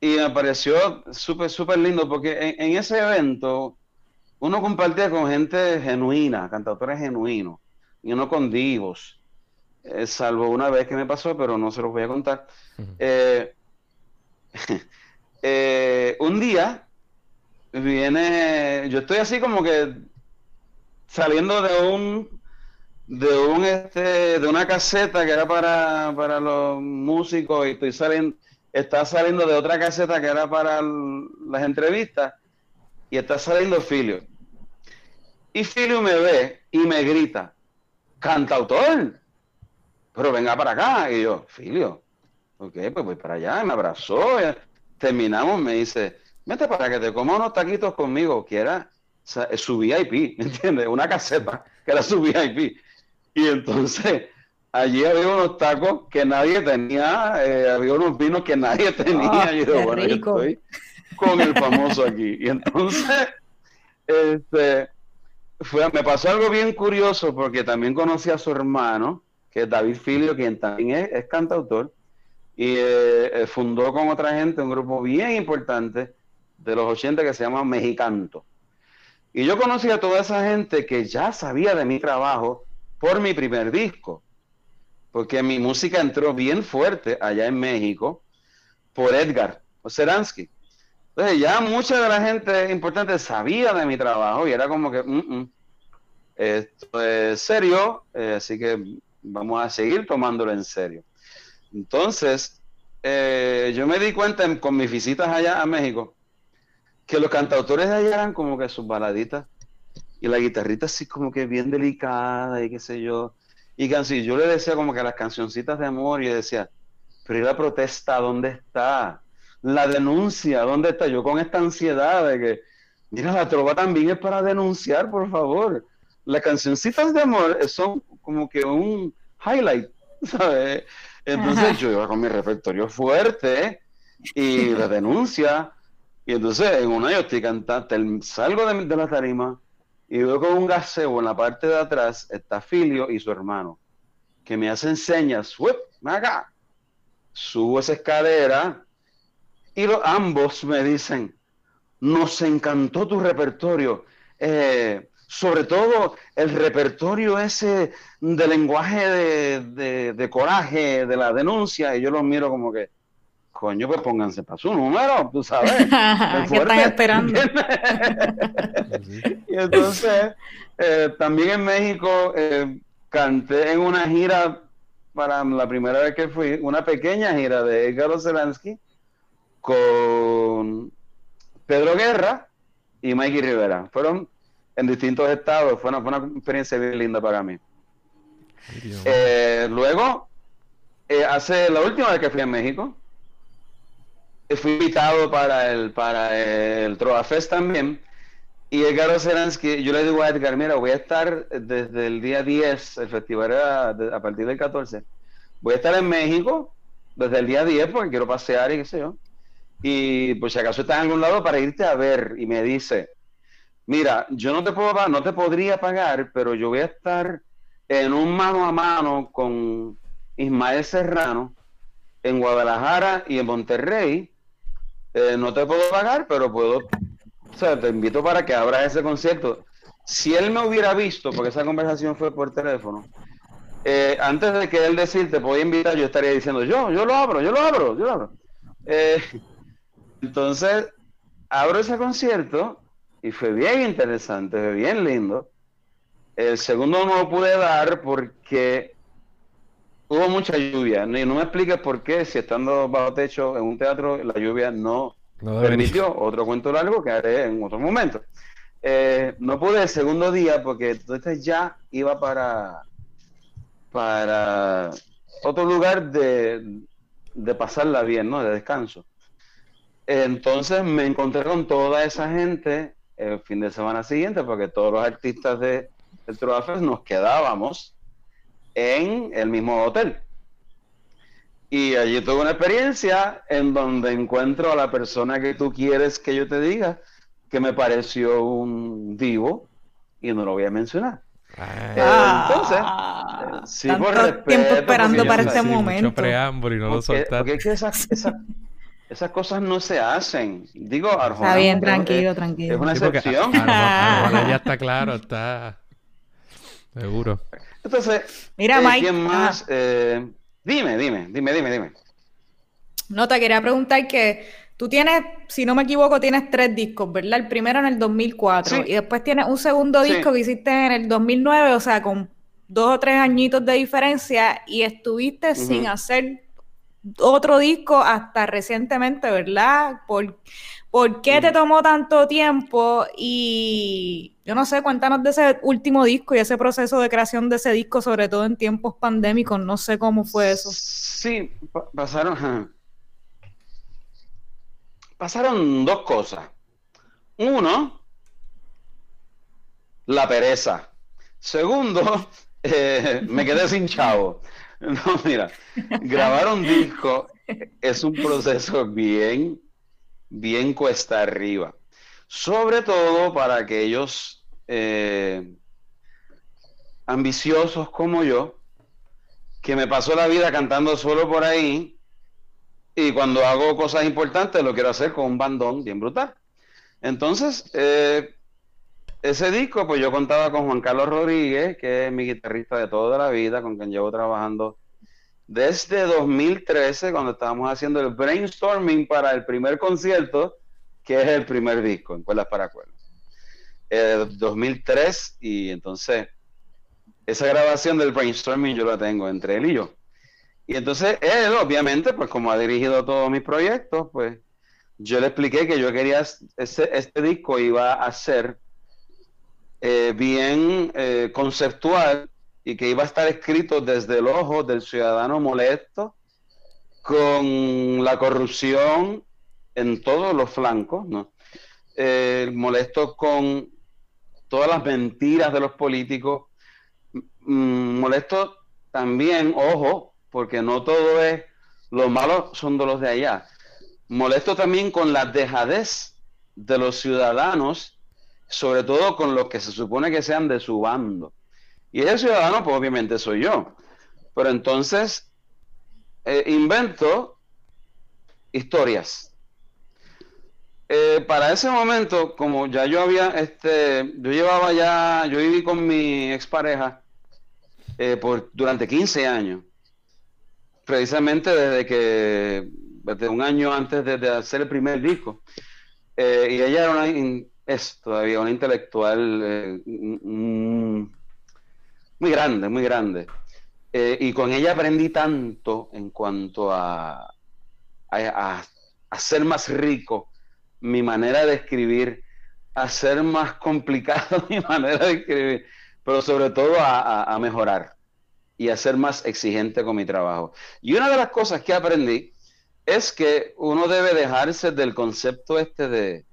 Y me pareció súper, súper lindo porque en, ese evento uno compartía con gente genuina, cantautores genuinos, y uno con divos. Eh, salvo una vez que me pasó, pero no se los voy a contar. Eh, eh, un día viene, yo estoy así como que saliendo de un de un este de una caseta que era para, para los músicos y estoy saliendo está saliendo de otra caseta que era para las entrevistas y está saliendo Filio y Filio me ve y me grita cantautor pero venga para acá. Y yo, Filio, ok, pues voy para allá, me abrazó, terminamos, me dice, vete para que te coma unos taquitos conmigo, que era su VIP, ¿me entiendes? Una caseta, que era su VIP. Y entonces, allí había unos tacos que nadie tenía, eh, había unos vinos que nadie tenía. Ah, y yo, bueno, yo estoy con el famoso aquí. Y entonces, este, fue, me pasó algo bien curioso porque también conocí a su hermano, que es David Filio, quien también es, cantautor, y eh, eh, fundó con otra gente un grupo bien importante de los 80 que se llama Mexicanto. Y yo conocí a toda esa gente que ya sabía de mi trabajo por mi primer disco, porque mi música entró bien fuerte allá en México por Edgar Seransky. Entonces ya mucha de la gente importante sabía de mi trabajo y era como que, mm, mm, esto es serio, eh, así que vamos a seguir tomándolo en serio. Entonces, eh, yo me di cuenta con mis visitas allá a México que los cantautores de allá eran como que sus baladitas y la guitarrita así como que bien delicada y qué sé yo. Y así, yo le decía como que las cancioncitas de amor y decía, pero ¿y la protesta dónde está? La denuncia, ¿dónde está? Yo con esta ansiedad de que, mira, la trova también es para denunciar, por favor. Las cancioncitas de amor son como que un highlight, ¿sabes? Entonces yo iba con mi repertorio fuerte y la denuncia. Y entonces en una yo estoy cantando, salgo de, de la tarima y veo con un gaseo en la parte de atrás está Filio y su hermano, que me hacen señas, acá! Subo esa escalera y ambos me dicen, nos encantó tu repertorio, eh, sobre todo el repertorio ese de lenguaje de, de, coraje, de la denuncia, y yo los miro como que, coño, pues pónganse para su número, tú sabes. ¿Qué están esperando? y entonces, eh, también en México eh, canté en una gira para la primera vez que fui, una pequeña gira de Edgar Zelansky con Pedro Guerra y Mikey Rivera. Fueron en distintos estados, fue una, fue una experiencia bien linda para mí. Eh, luego, hace la última vez que fui a México, fui invitado para el, para el Trova Fest también. Y Edgar Seransky, yo le digo a Edgar, mira, voy a estar desde el día 10, el festival era a partir del 14. Voy a estar en México desde el día 10 porque quiero pasear y qué sé yo. Y pues si acaso estás en algún lado para irte a ver. Y me dice, mira, yo no te puedo no te podría pagar, pero yo voy a estar en un mano a mano con Ismael Serrano en Guadalajara y en Monterrey eh, no te puedo pagar, pero puedo, o sea, te invito para que abras ese concierto. Si él me hubiera visto, porque esa conversación fue por teléfono, eh, antes de que él decir te podía invitar, yo estaría diciendo, yo, yo lo abro, yo lo abro, yo lo abro. Eh, entonces, abro ese concierto y fue bien interesante, fue bien lindo. El segundo no lo pude dar porque hubo mucha lluvia. Y no me expliques por qué, si estando bajo techo en un teatro, la lluvia no, permitió. Otro cuento largo que haré en otro momento. Eh, no pude el segundo día porque entonces ya iba para, para otro lugar de, de pasarla bien, ¿no? De descanso. Entonces me encontré con toda esa gente el fin de semana siguiente, porque todos los artistas de el Trofes nos quedábamos en el mismo hotel. Y allí tuve una experiencia en donde encuentro a la persona que tú quieres que yo te diga que me pareció un divo y no lo voy a mencionar. Ah, Entonces, sí, por respeto, tiempo esperando para este momento. preámbulo y no lo porque es que esas, esas, cosas no se hacen. Digo, Está bien, tranquilo, tranquilo. Es una excepción. ya está claro, está seguro. Entonces, Mira, eh, ¿quién más? Eh, dime, dime, dime, dime, dime. No, te quería preguntar que tú tienes, si no me equivoco, tienes tres discos, ¿verdad? El primero en el 2004 y después tienes un segundo disco que hiciste en el 2009, o sea, con dos o tres añitos de diferencia y estuviste sin hacer otro disco hasta recientemente, ¿verdad? Por, ¿Por qué te tomó tanto tiempo? Y yo no sé, cuéntanos de ese último disco y ese proceso de creación de ese disco, sobre todo en tiempos pandémicos. No sé cómo fue eso. Sí, pasaron. Pasaron dos cosas. Uno, la pereza. Segundo, eh, me quedé sin chavo. No, mira, grabar un disco es un proceso bien bien cuesta arriba. Sobre todo para aquellos eh, ambiciosos como yo, que me pasó la vida cantando solo por ahí y cuando hago cosas importantes lo quiero hacer con un bandón bien brutal. Entonces, eh, ese disco, pues yo contaba con Juan Carlos Rodríguez, que es mi guitarrista de toda la vida, con quien llevo trabajando desde 2013, cuando estábamos haciendo el brainstorming para el primer concierto, que es el primer disco, en Cuerdas para Cuerdas. 2003, y entonces esa grabación del brainstorming yo la tengo entre él y yo. Y entonces él, obviamente, pues como ha dirigido todos mis proyectos, pues yo le expliqué que yo quería, ese, este disco iba a ser eh, bien eh, conceptual y que iba a estar escrito desde el ojo del ciudadano molesto con la corrupción en todos los flancos, ¿no? Molesto con todas las mentiras de los políticos, mm, molesto también, ojo, porque no todo es, los malos son de los de allá. molesto también con la dejadez de los ciudadanos, sobre todo con los que se supone que sean de su bando. Y ese ciudadano, pues obviamente soy yo. Pero entonces eh, invento historias. Eh, para ese momento, como ya yo había, este, yo llevaba ya, yo viví con mi expareja eh, por, durante 15 años, precisamente desde que, desde un año antes de, hacer el primer disco. Eh, y ella era una, es todavía una intelectual muy grande, muy grande. y con ella aprendí tanto en cuanto a, a, a más rico mi manera de escribir, hacer más complicado mi manera de escribir, pero sobre todo a, mejorar y a ser más exigente con mi trabajo. Y una de las cosas que aprendí es que uno debe dejarse del concepto este de,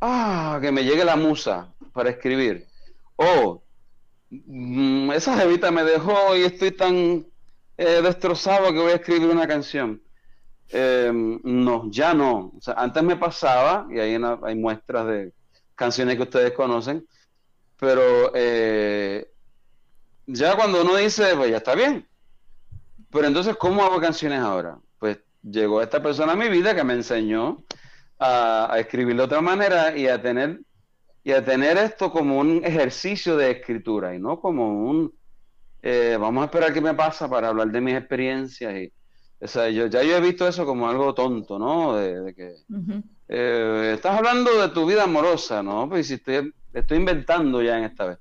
ah, que me llegue la musa para escribir. O, mm, esa jevita me dejó y estoy tan eh, destrozado que voy a escribir una canción. Em, no, ya no. antes me pasaba, y ahí hay muestras de canciones que ustedes conocen, pero eh, ya cuando uno dice, pues ya está bien. Pero entonces, ¿cómo hago canciones ahora? Pues llegó esta persona a mi vida que me enseñó a, escribir de otra manera y a tener y a tener esto como un ejercicio de escritura y no como un eh, vamos a esperar qué me pasa para hablar de mis experiencias y, o sea, yo, ya yo he visto eso como algo tonto, ¿no? De, que eh, estás hablando de tu vida amorosa, ¿no? Pues si estoy, estoy inventando ya en esta vez.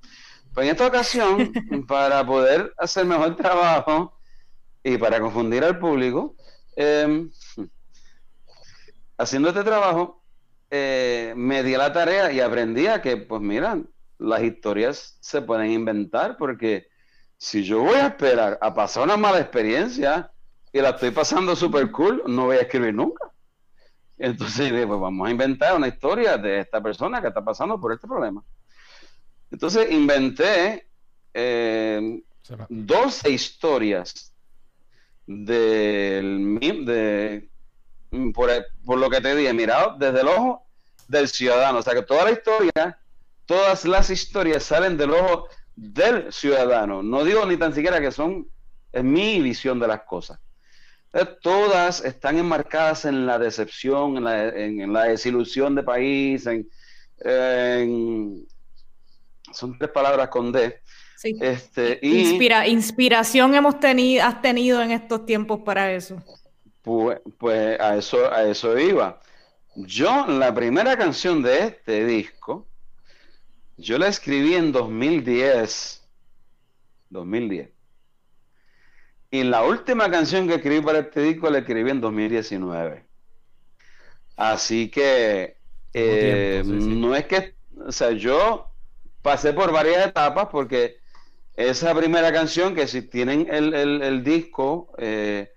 Pues en esta ocasión, para poder hacer mejor trabajo y para confundir al público, em, haciendo este trabajo, eh, me di a la tarea y aprendí a que, pues mira, las historias se pueden inventar porque si yo voy a esperar a pasar una mala experiencia, y la estoy pasando súper cool, no voy a escribir nunca. Entonces dije, pues vamos a inventar una historia de esta persona que está pasando por este problema. Entonces inventé eh, 12 historias del, de, por, por, lo que te dije, mirado desde el ojo del ciudadano. O sea que toda la historia, todas las historias salen del ojo del ciudadano. No digo ni tan siquiera que son, es mi visión de las cosas. Eh, todas están enmarcadas en la decepción, en la, desilusión de país, en, son tres palabras con D. Este, Inspira, inspiración hemos tenido, has tenido en estos tiempos para eso. Pues, pues a eso, a eso iba. Yo, la primera canción de este disco, yo la escribí en 2010. 2010. Y la última canción que escribí para este disco la escribí en 2019. Así que eh, no es que, o sea, yo pasé por varias etapas porque esa primera canción, que si tienen el, disco, eh,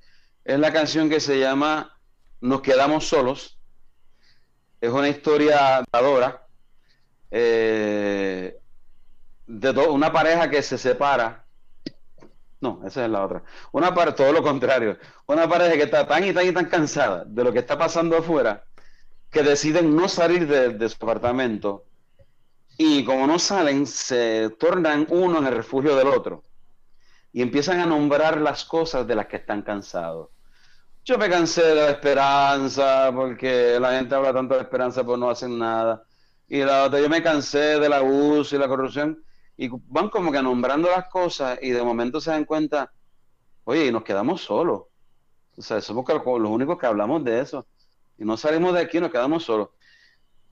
es la canción que se llama Nos quedamos solos. Es una historia dadora eh, de una pareja que se separa no, esa es la otra. Una pareja, todo lo contrario. Una pareja que está tan y tan y tan cansada de lo que está pasando afuera que deciden no salir de, su apartamento y como no salen, se tornan uno en el refugio del otro y empiezan a nombrar las cosas de las que están cansados. Yo me cansé de la esperanza porque la gente habla tanto de esperanza pero no hacen nada. Y la otra, yo me cansé del abuso y la corrupción y van como que nombrando las cosas y de momento se dan cuenta, oye, y nos quedamos solos. O sea, somos los únicos que hablamos de eso. Y no salimos de aquí, nos quedamos solos.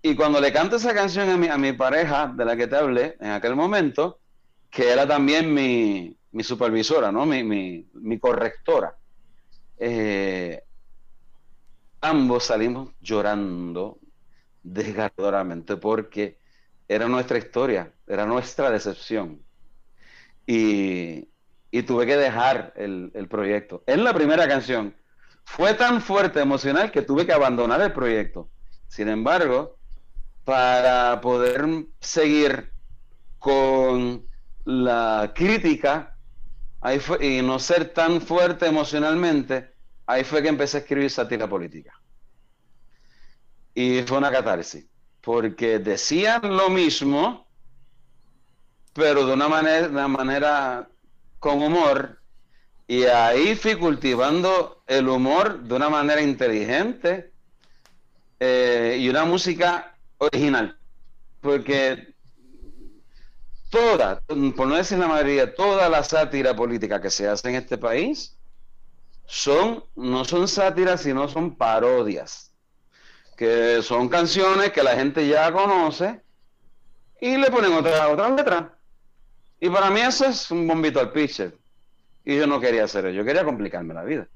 Y cuando le canto esa canción a mi, a mi pareja, de la que te hablé en aquel momento, que era también mi, mi supervisora, ¿no? Mi, mi, mi correctora. Eh, ambos salimos llorando desgarradoramente porque era nuestra historia, era nuestra decepción. Y, tuve que dejar el, proyecto. En la primera canción fue tan fuerte, emocional, que tuve que abandonar el proyecto. Sin embargo, para poder seguir con la crítica ahí fue, y no ser tan fuerte emocionalmente, ahí fue que empecé a escribir sátira política. Y fue una catarsis, porque decían lo mismo, pero de una manera, una manera con humor, y ahí fui cultivando el humor de una manera inteligente eh, y una música original. Porque toda, por no decir la mayoría, toda la sátira política que se hace en este país son, no son sátiras, sino son parodias. Que son canciones que la gente ya conoce y le ponen otra, otra letra. Y para mí eso es un bombito al pitcher. Y yo no quería hacer eso, yo quería complicarme la vida.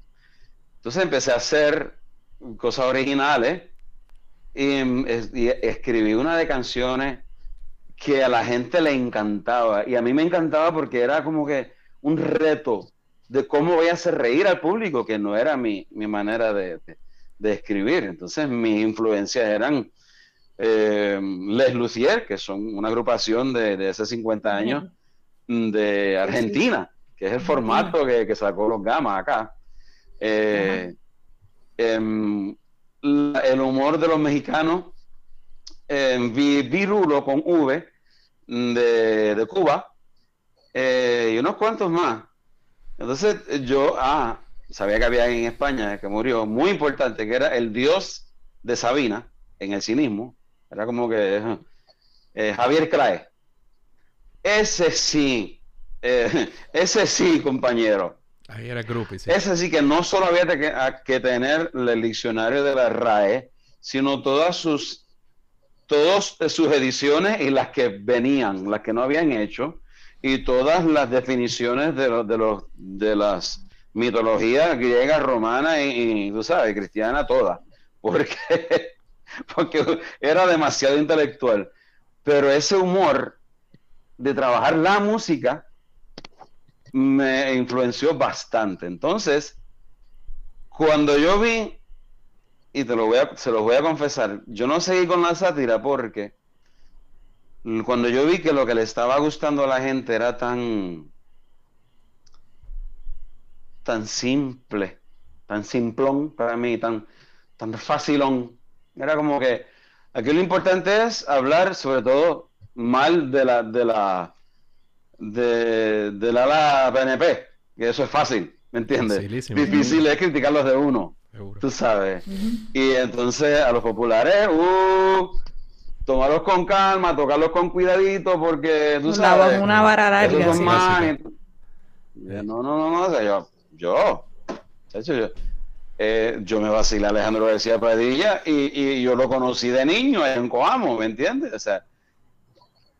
Entonces empecé a hacer cosas originales y, escribí una de canciones que a la gente le encantaba. Y a mí me encantaba porque era como que un reto de cómo voy a hacer reír al público, que no era mi, manera de, escribir. Entonces mis influencias eran eh, Les Lucier, que son una agrupación de, de hace 50 años de Argentina que es el formato que, sacó los gamas acá. Eh, em, el humor de los mexicanos, em, Virulo con V de, Cuba eh, y unos cuantos más. Entonces yo, ah, sabía que había en España que murió, muy importante, que era el dios de Sabina en el cinismo. Era como que eh, Javier Crae. Ese sí eh, ese sí, compañero. Ahí era grupo, Ese sí que no solo había que, tener el diccionario de la RAE, sino todas sus, todas sus ediciones y las que venían, las que no habían hecho, y todas las definiciones de, de, los, de las mitologías griega, romana y, y, tú sabes, cristiana, todas. Porque, porque era demasiado intelectual. Pero ese humor de trabajar la música me influenció bastante. Entonces, cuando yo vi, y te lo voy a, se los voy a confesar, yo no seguí con la sátira porque cuando yo vi que lo que le estaba gustando a la gente era tan tan simple, tan simplón para mí, tan, tan facilón. Era como que aquí lo importante es hablar sobre todo mal de la, de la, de, de la ala PNP, que eso es fácil, ¿me entiendes? Difícil es criticarlos de uno, tú sabes. Y entonces a los populares, uh, tomarlos con calma, tocarlos con cuidadito, porque tú sabes. Una vara No, no, no, no, o sea, yo, yo, yo, eh, yo me vacilé a Alejandro García Padilla y, y, yo lo conocí de niño en Coamo, ¿me entiendes? O sea,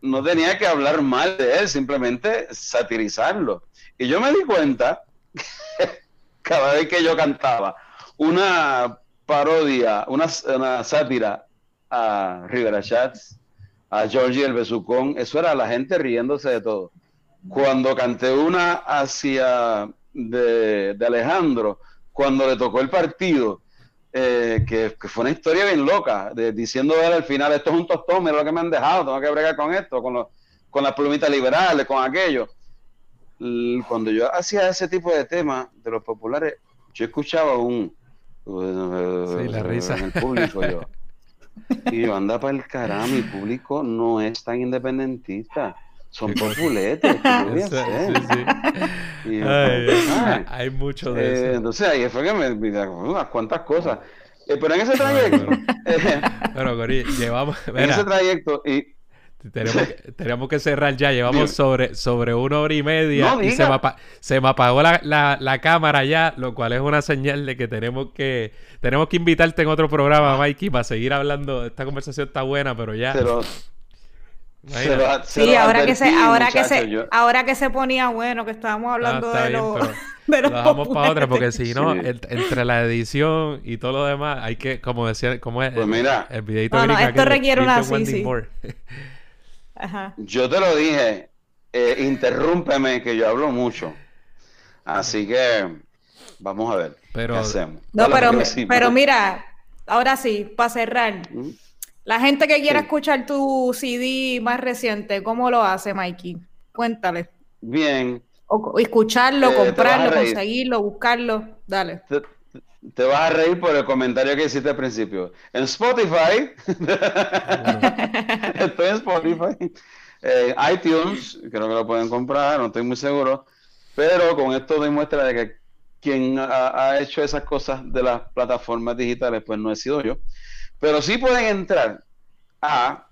no tenía que hablar mal de él, simplemente satirizarlo. Y yo me di cuenta, cada vez que yo cantaba, una parodia, una, sátira a Rivera Chats, a Georgie el Besucón, eso era la gente riéndose de todo. Cuando canté una hacia de, de Alejandro, cuando le tocó el partido, eh, que, fue una historia bien loca, de, diciendo él al final, esto es un tostón, mira lo que me han dejado, tengo que bregar con esto, con, con las plumitas liberales, con aquello. Cuando yo hacía ese tipo de temas de los populares, yo escuchaba un... Sí, la risa. En el público yo. Y yo, anda para el caramba, mi público no es tan independentista son populetes. hay mucho de eso. Entonces ahí fue que me, unas cuantas cosas. Eh, pero en ese trayecto. pero, Cori, llevamos. en ese trayecto. Y, tenemos, que, cerrar ya. Llevamos sobre, sobre una hora y media y se me, se me apagó la, la, la, cámara ya, lo cual es una señal de que tenemos que tenemos que invitarte en otro programa, Mikey, para seguir hablando. Esta conversación está buena, pero ya. Sí, ahora que se, ahora que se, ahora que se ponía bueno, que estábamos hablando de, lo, de los lo para otra, porque si no, entre la edición y todo lo demás, hay que, como decía, como es pues mira, el, videito no, no, esto requiere una sí, sí. Ajá. Yo te lo dije, eh, interrúmpeme que yo hablo mucho. Así que vamos a ver pero, qué hacemos. No, pero, pero mira, ahora sí, para cerrar. ¿Mm? La gente que quiera escuchar tu CD más reciente, ¿cómo lo hace, Mikey? Cuéntale. Bien. O, escucharlo, eh, comprarlo, conseguirlo, buscarlo. Dale. te vas a reír por el comentario que hiciste al principio. En Spotify, estoy en Spotify, eh, iTunes, creo que lo pueden comprar, no estoy muy seguro, pero con esto demuestra de que quien ha, hecho esas cosas de las plataformas digitales, pues no he sido yo. Pero sí pueden entrar a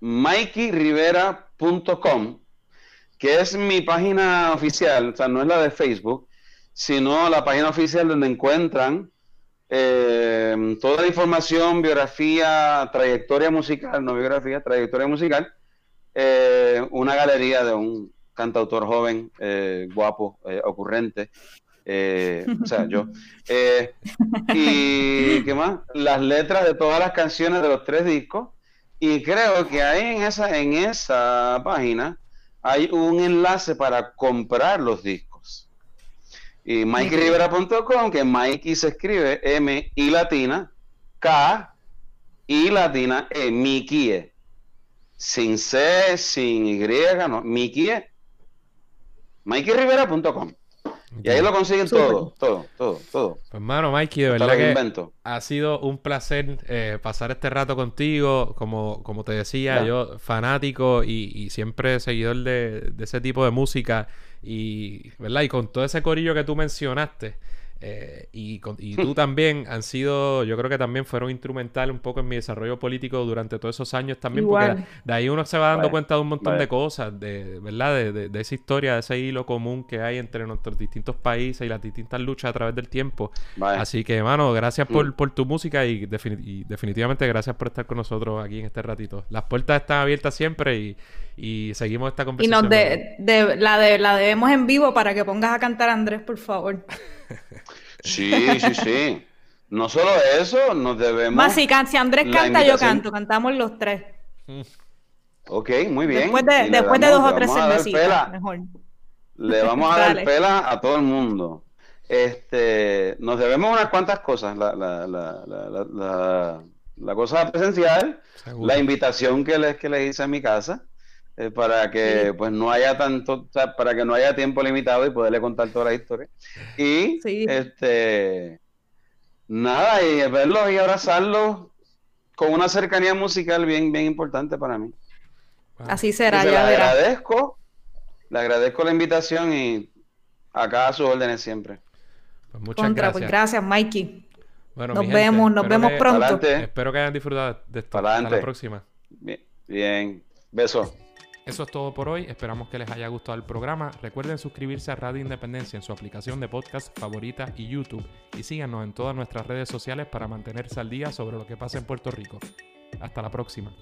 MikeyRivera.com, que es mi página oficial, o sea, no es la de Facebook, sino la página oficial donde encuentran eh, toda la información, biografía, trayectoria musical, no biografía, trayectoria musical, eh, una galería de un cantautor joven, eh, guapo, ocurrente, o sea, yo. y qué más, las letras de todas las canciones de los tres discos. Y creo que ahí en esa, en esa página hay un enlace para comprar los discos. Y MikeyRivera.com, que Mikey se escribe M I latina, K I latina E, Mikie. Sin C, sin Y, no, Mikie. MikeyRivera.com. Y ahí lo consiguen todo, todo, todo, todo. Pues hermano Mikey, de verdad que ha sido un placer eh, pasar este rato contigo. Como, como te decía, yo fanático y, siempre seguidor de, de, ese tipo de música. Y, ¿verdad? Y con todo ese corillo que tú mencionaste, eh, y, y, tú también han sido, yo creo que también fueron instrumentales un poco en mi desarrollo político durante todos esos años también, porque de ahí uno se va dando cuenta de un montón de cosas, de verdad, de, de, esa historia, de ese hilo común que hay entre nuestros distintos países y las distintas luchas a través del tiempo. Así que, hermano, gracias por, mm. por, tu música y, definitivamente gracias por estar con nosotros aquí en este ratito. Las puertas están abiertas siempre y, y seguimos esta conversación. Y nos de, la, de, la debemos en vivo para que pongas a cantar a Andrés, por favor. Sí, sí, sí. No solo eso, nos debemos. Más si, Andrés canta, yo canto. Cantamos los tres. Ok, muy bien. Después de, después de dos o tres cervecitas, mejor. Le vamos a dar pela a todo el mundo. Este, nos debemos unas cuantas cosas. La, la, la, la cosa presencial, la invitación que les, que les hice a mi casa. Eh, para que pues no haya tanto, para que no haya tiempo limitado y poderle contar toda la historia. Y este nada, y verlos y abrazarlos con una cercanía musical bien, bien importante para mí. Así será, ya le agradezco, le agradezco la invitación y acá a sus órdenes siempre. Pues muchas pues, gracias. Pues gracias, Mikey. nos vemos, nos vemos pronto. Espero que hayan disfrutado de esto. Hasta la próxima. Bien, bien. besos. Eso es todo por hoy, esperamos que les haya gustado el programa. Recuerden suscribirse a Radio Independencia en su aplicación de podcast favorita y YouTube y síganos en todas nuestras redes sociales para mantenerse al día sobre lo que pasa en Puerto Rico. Hasta la próxima.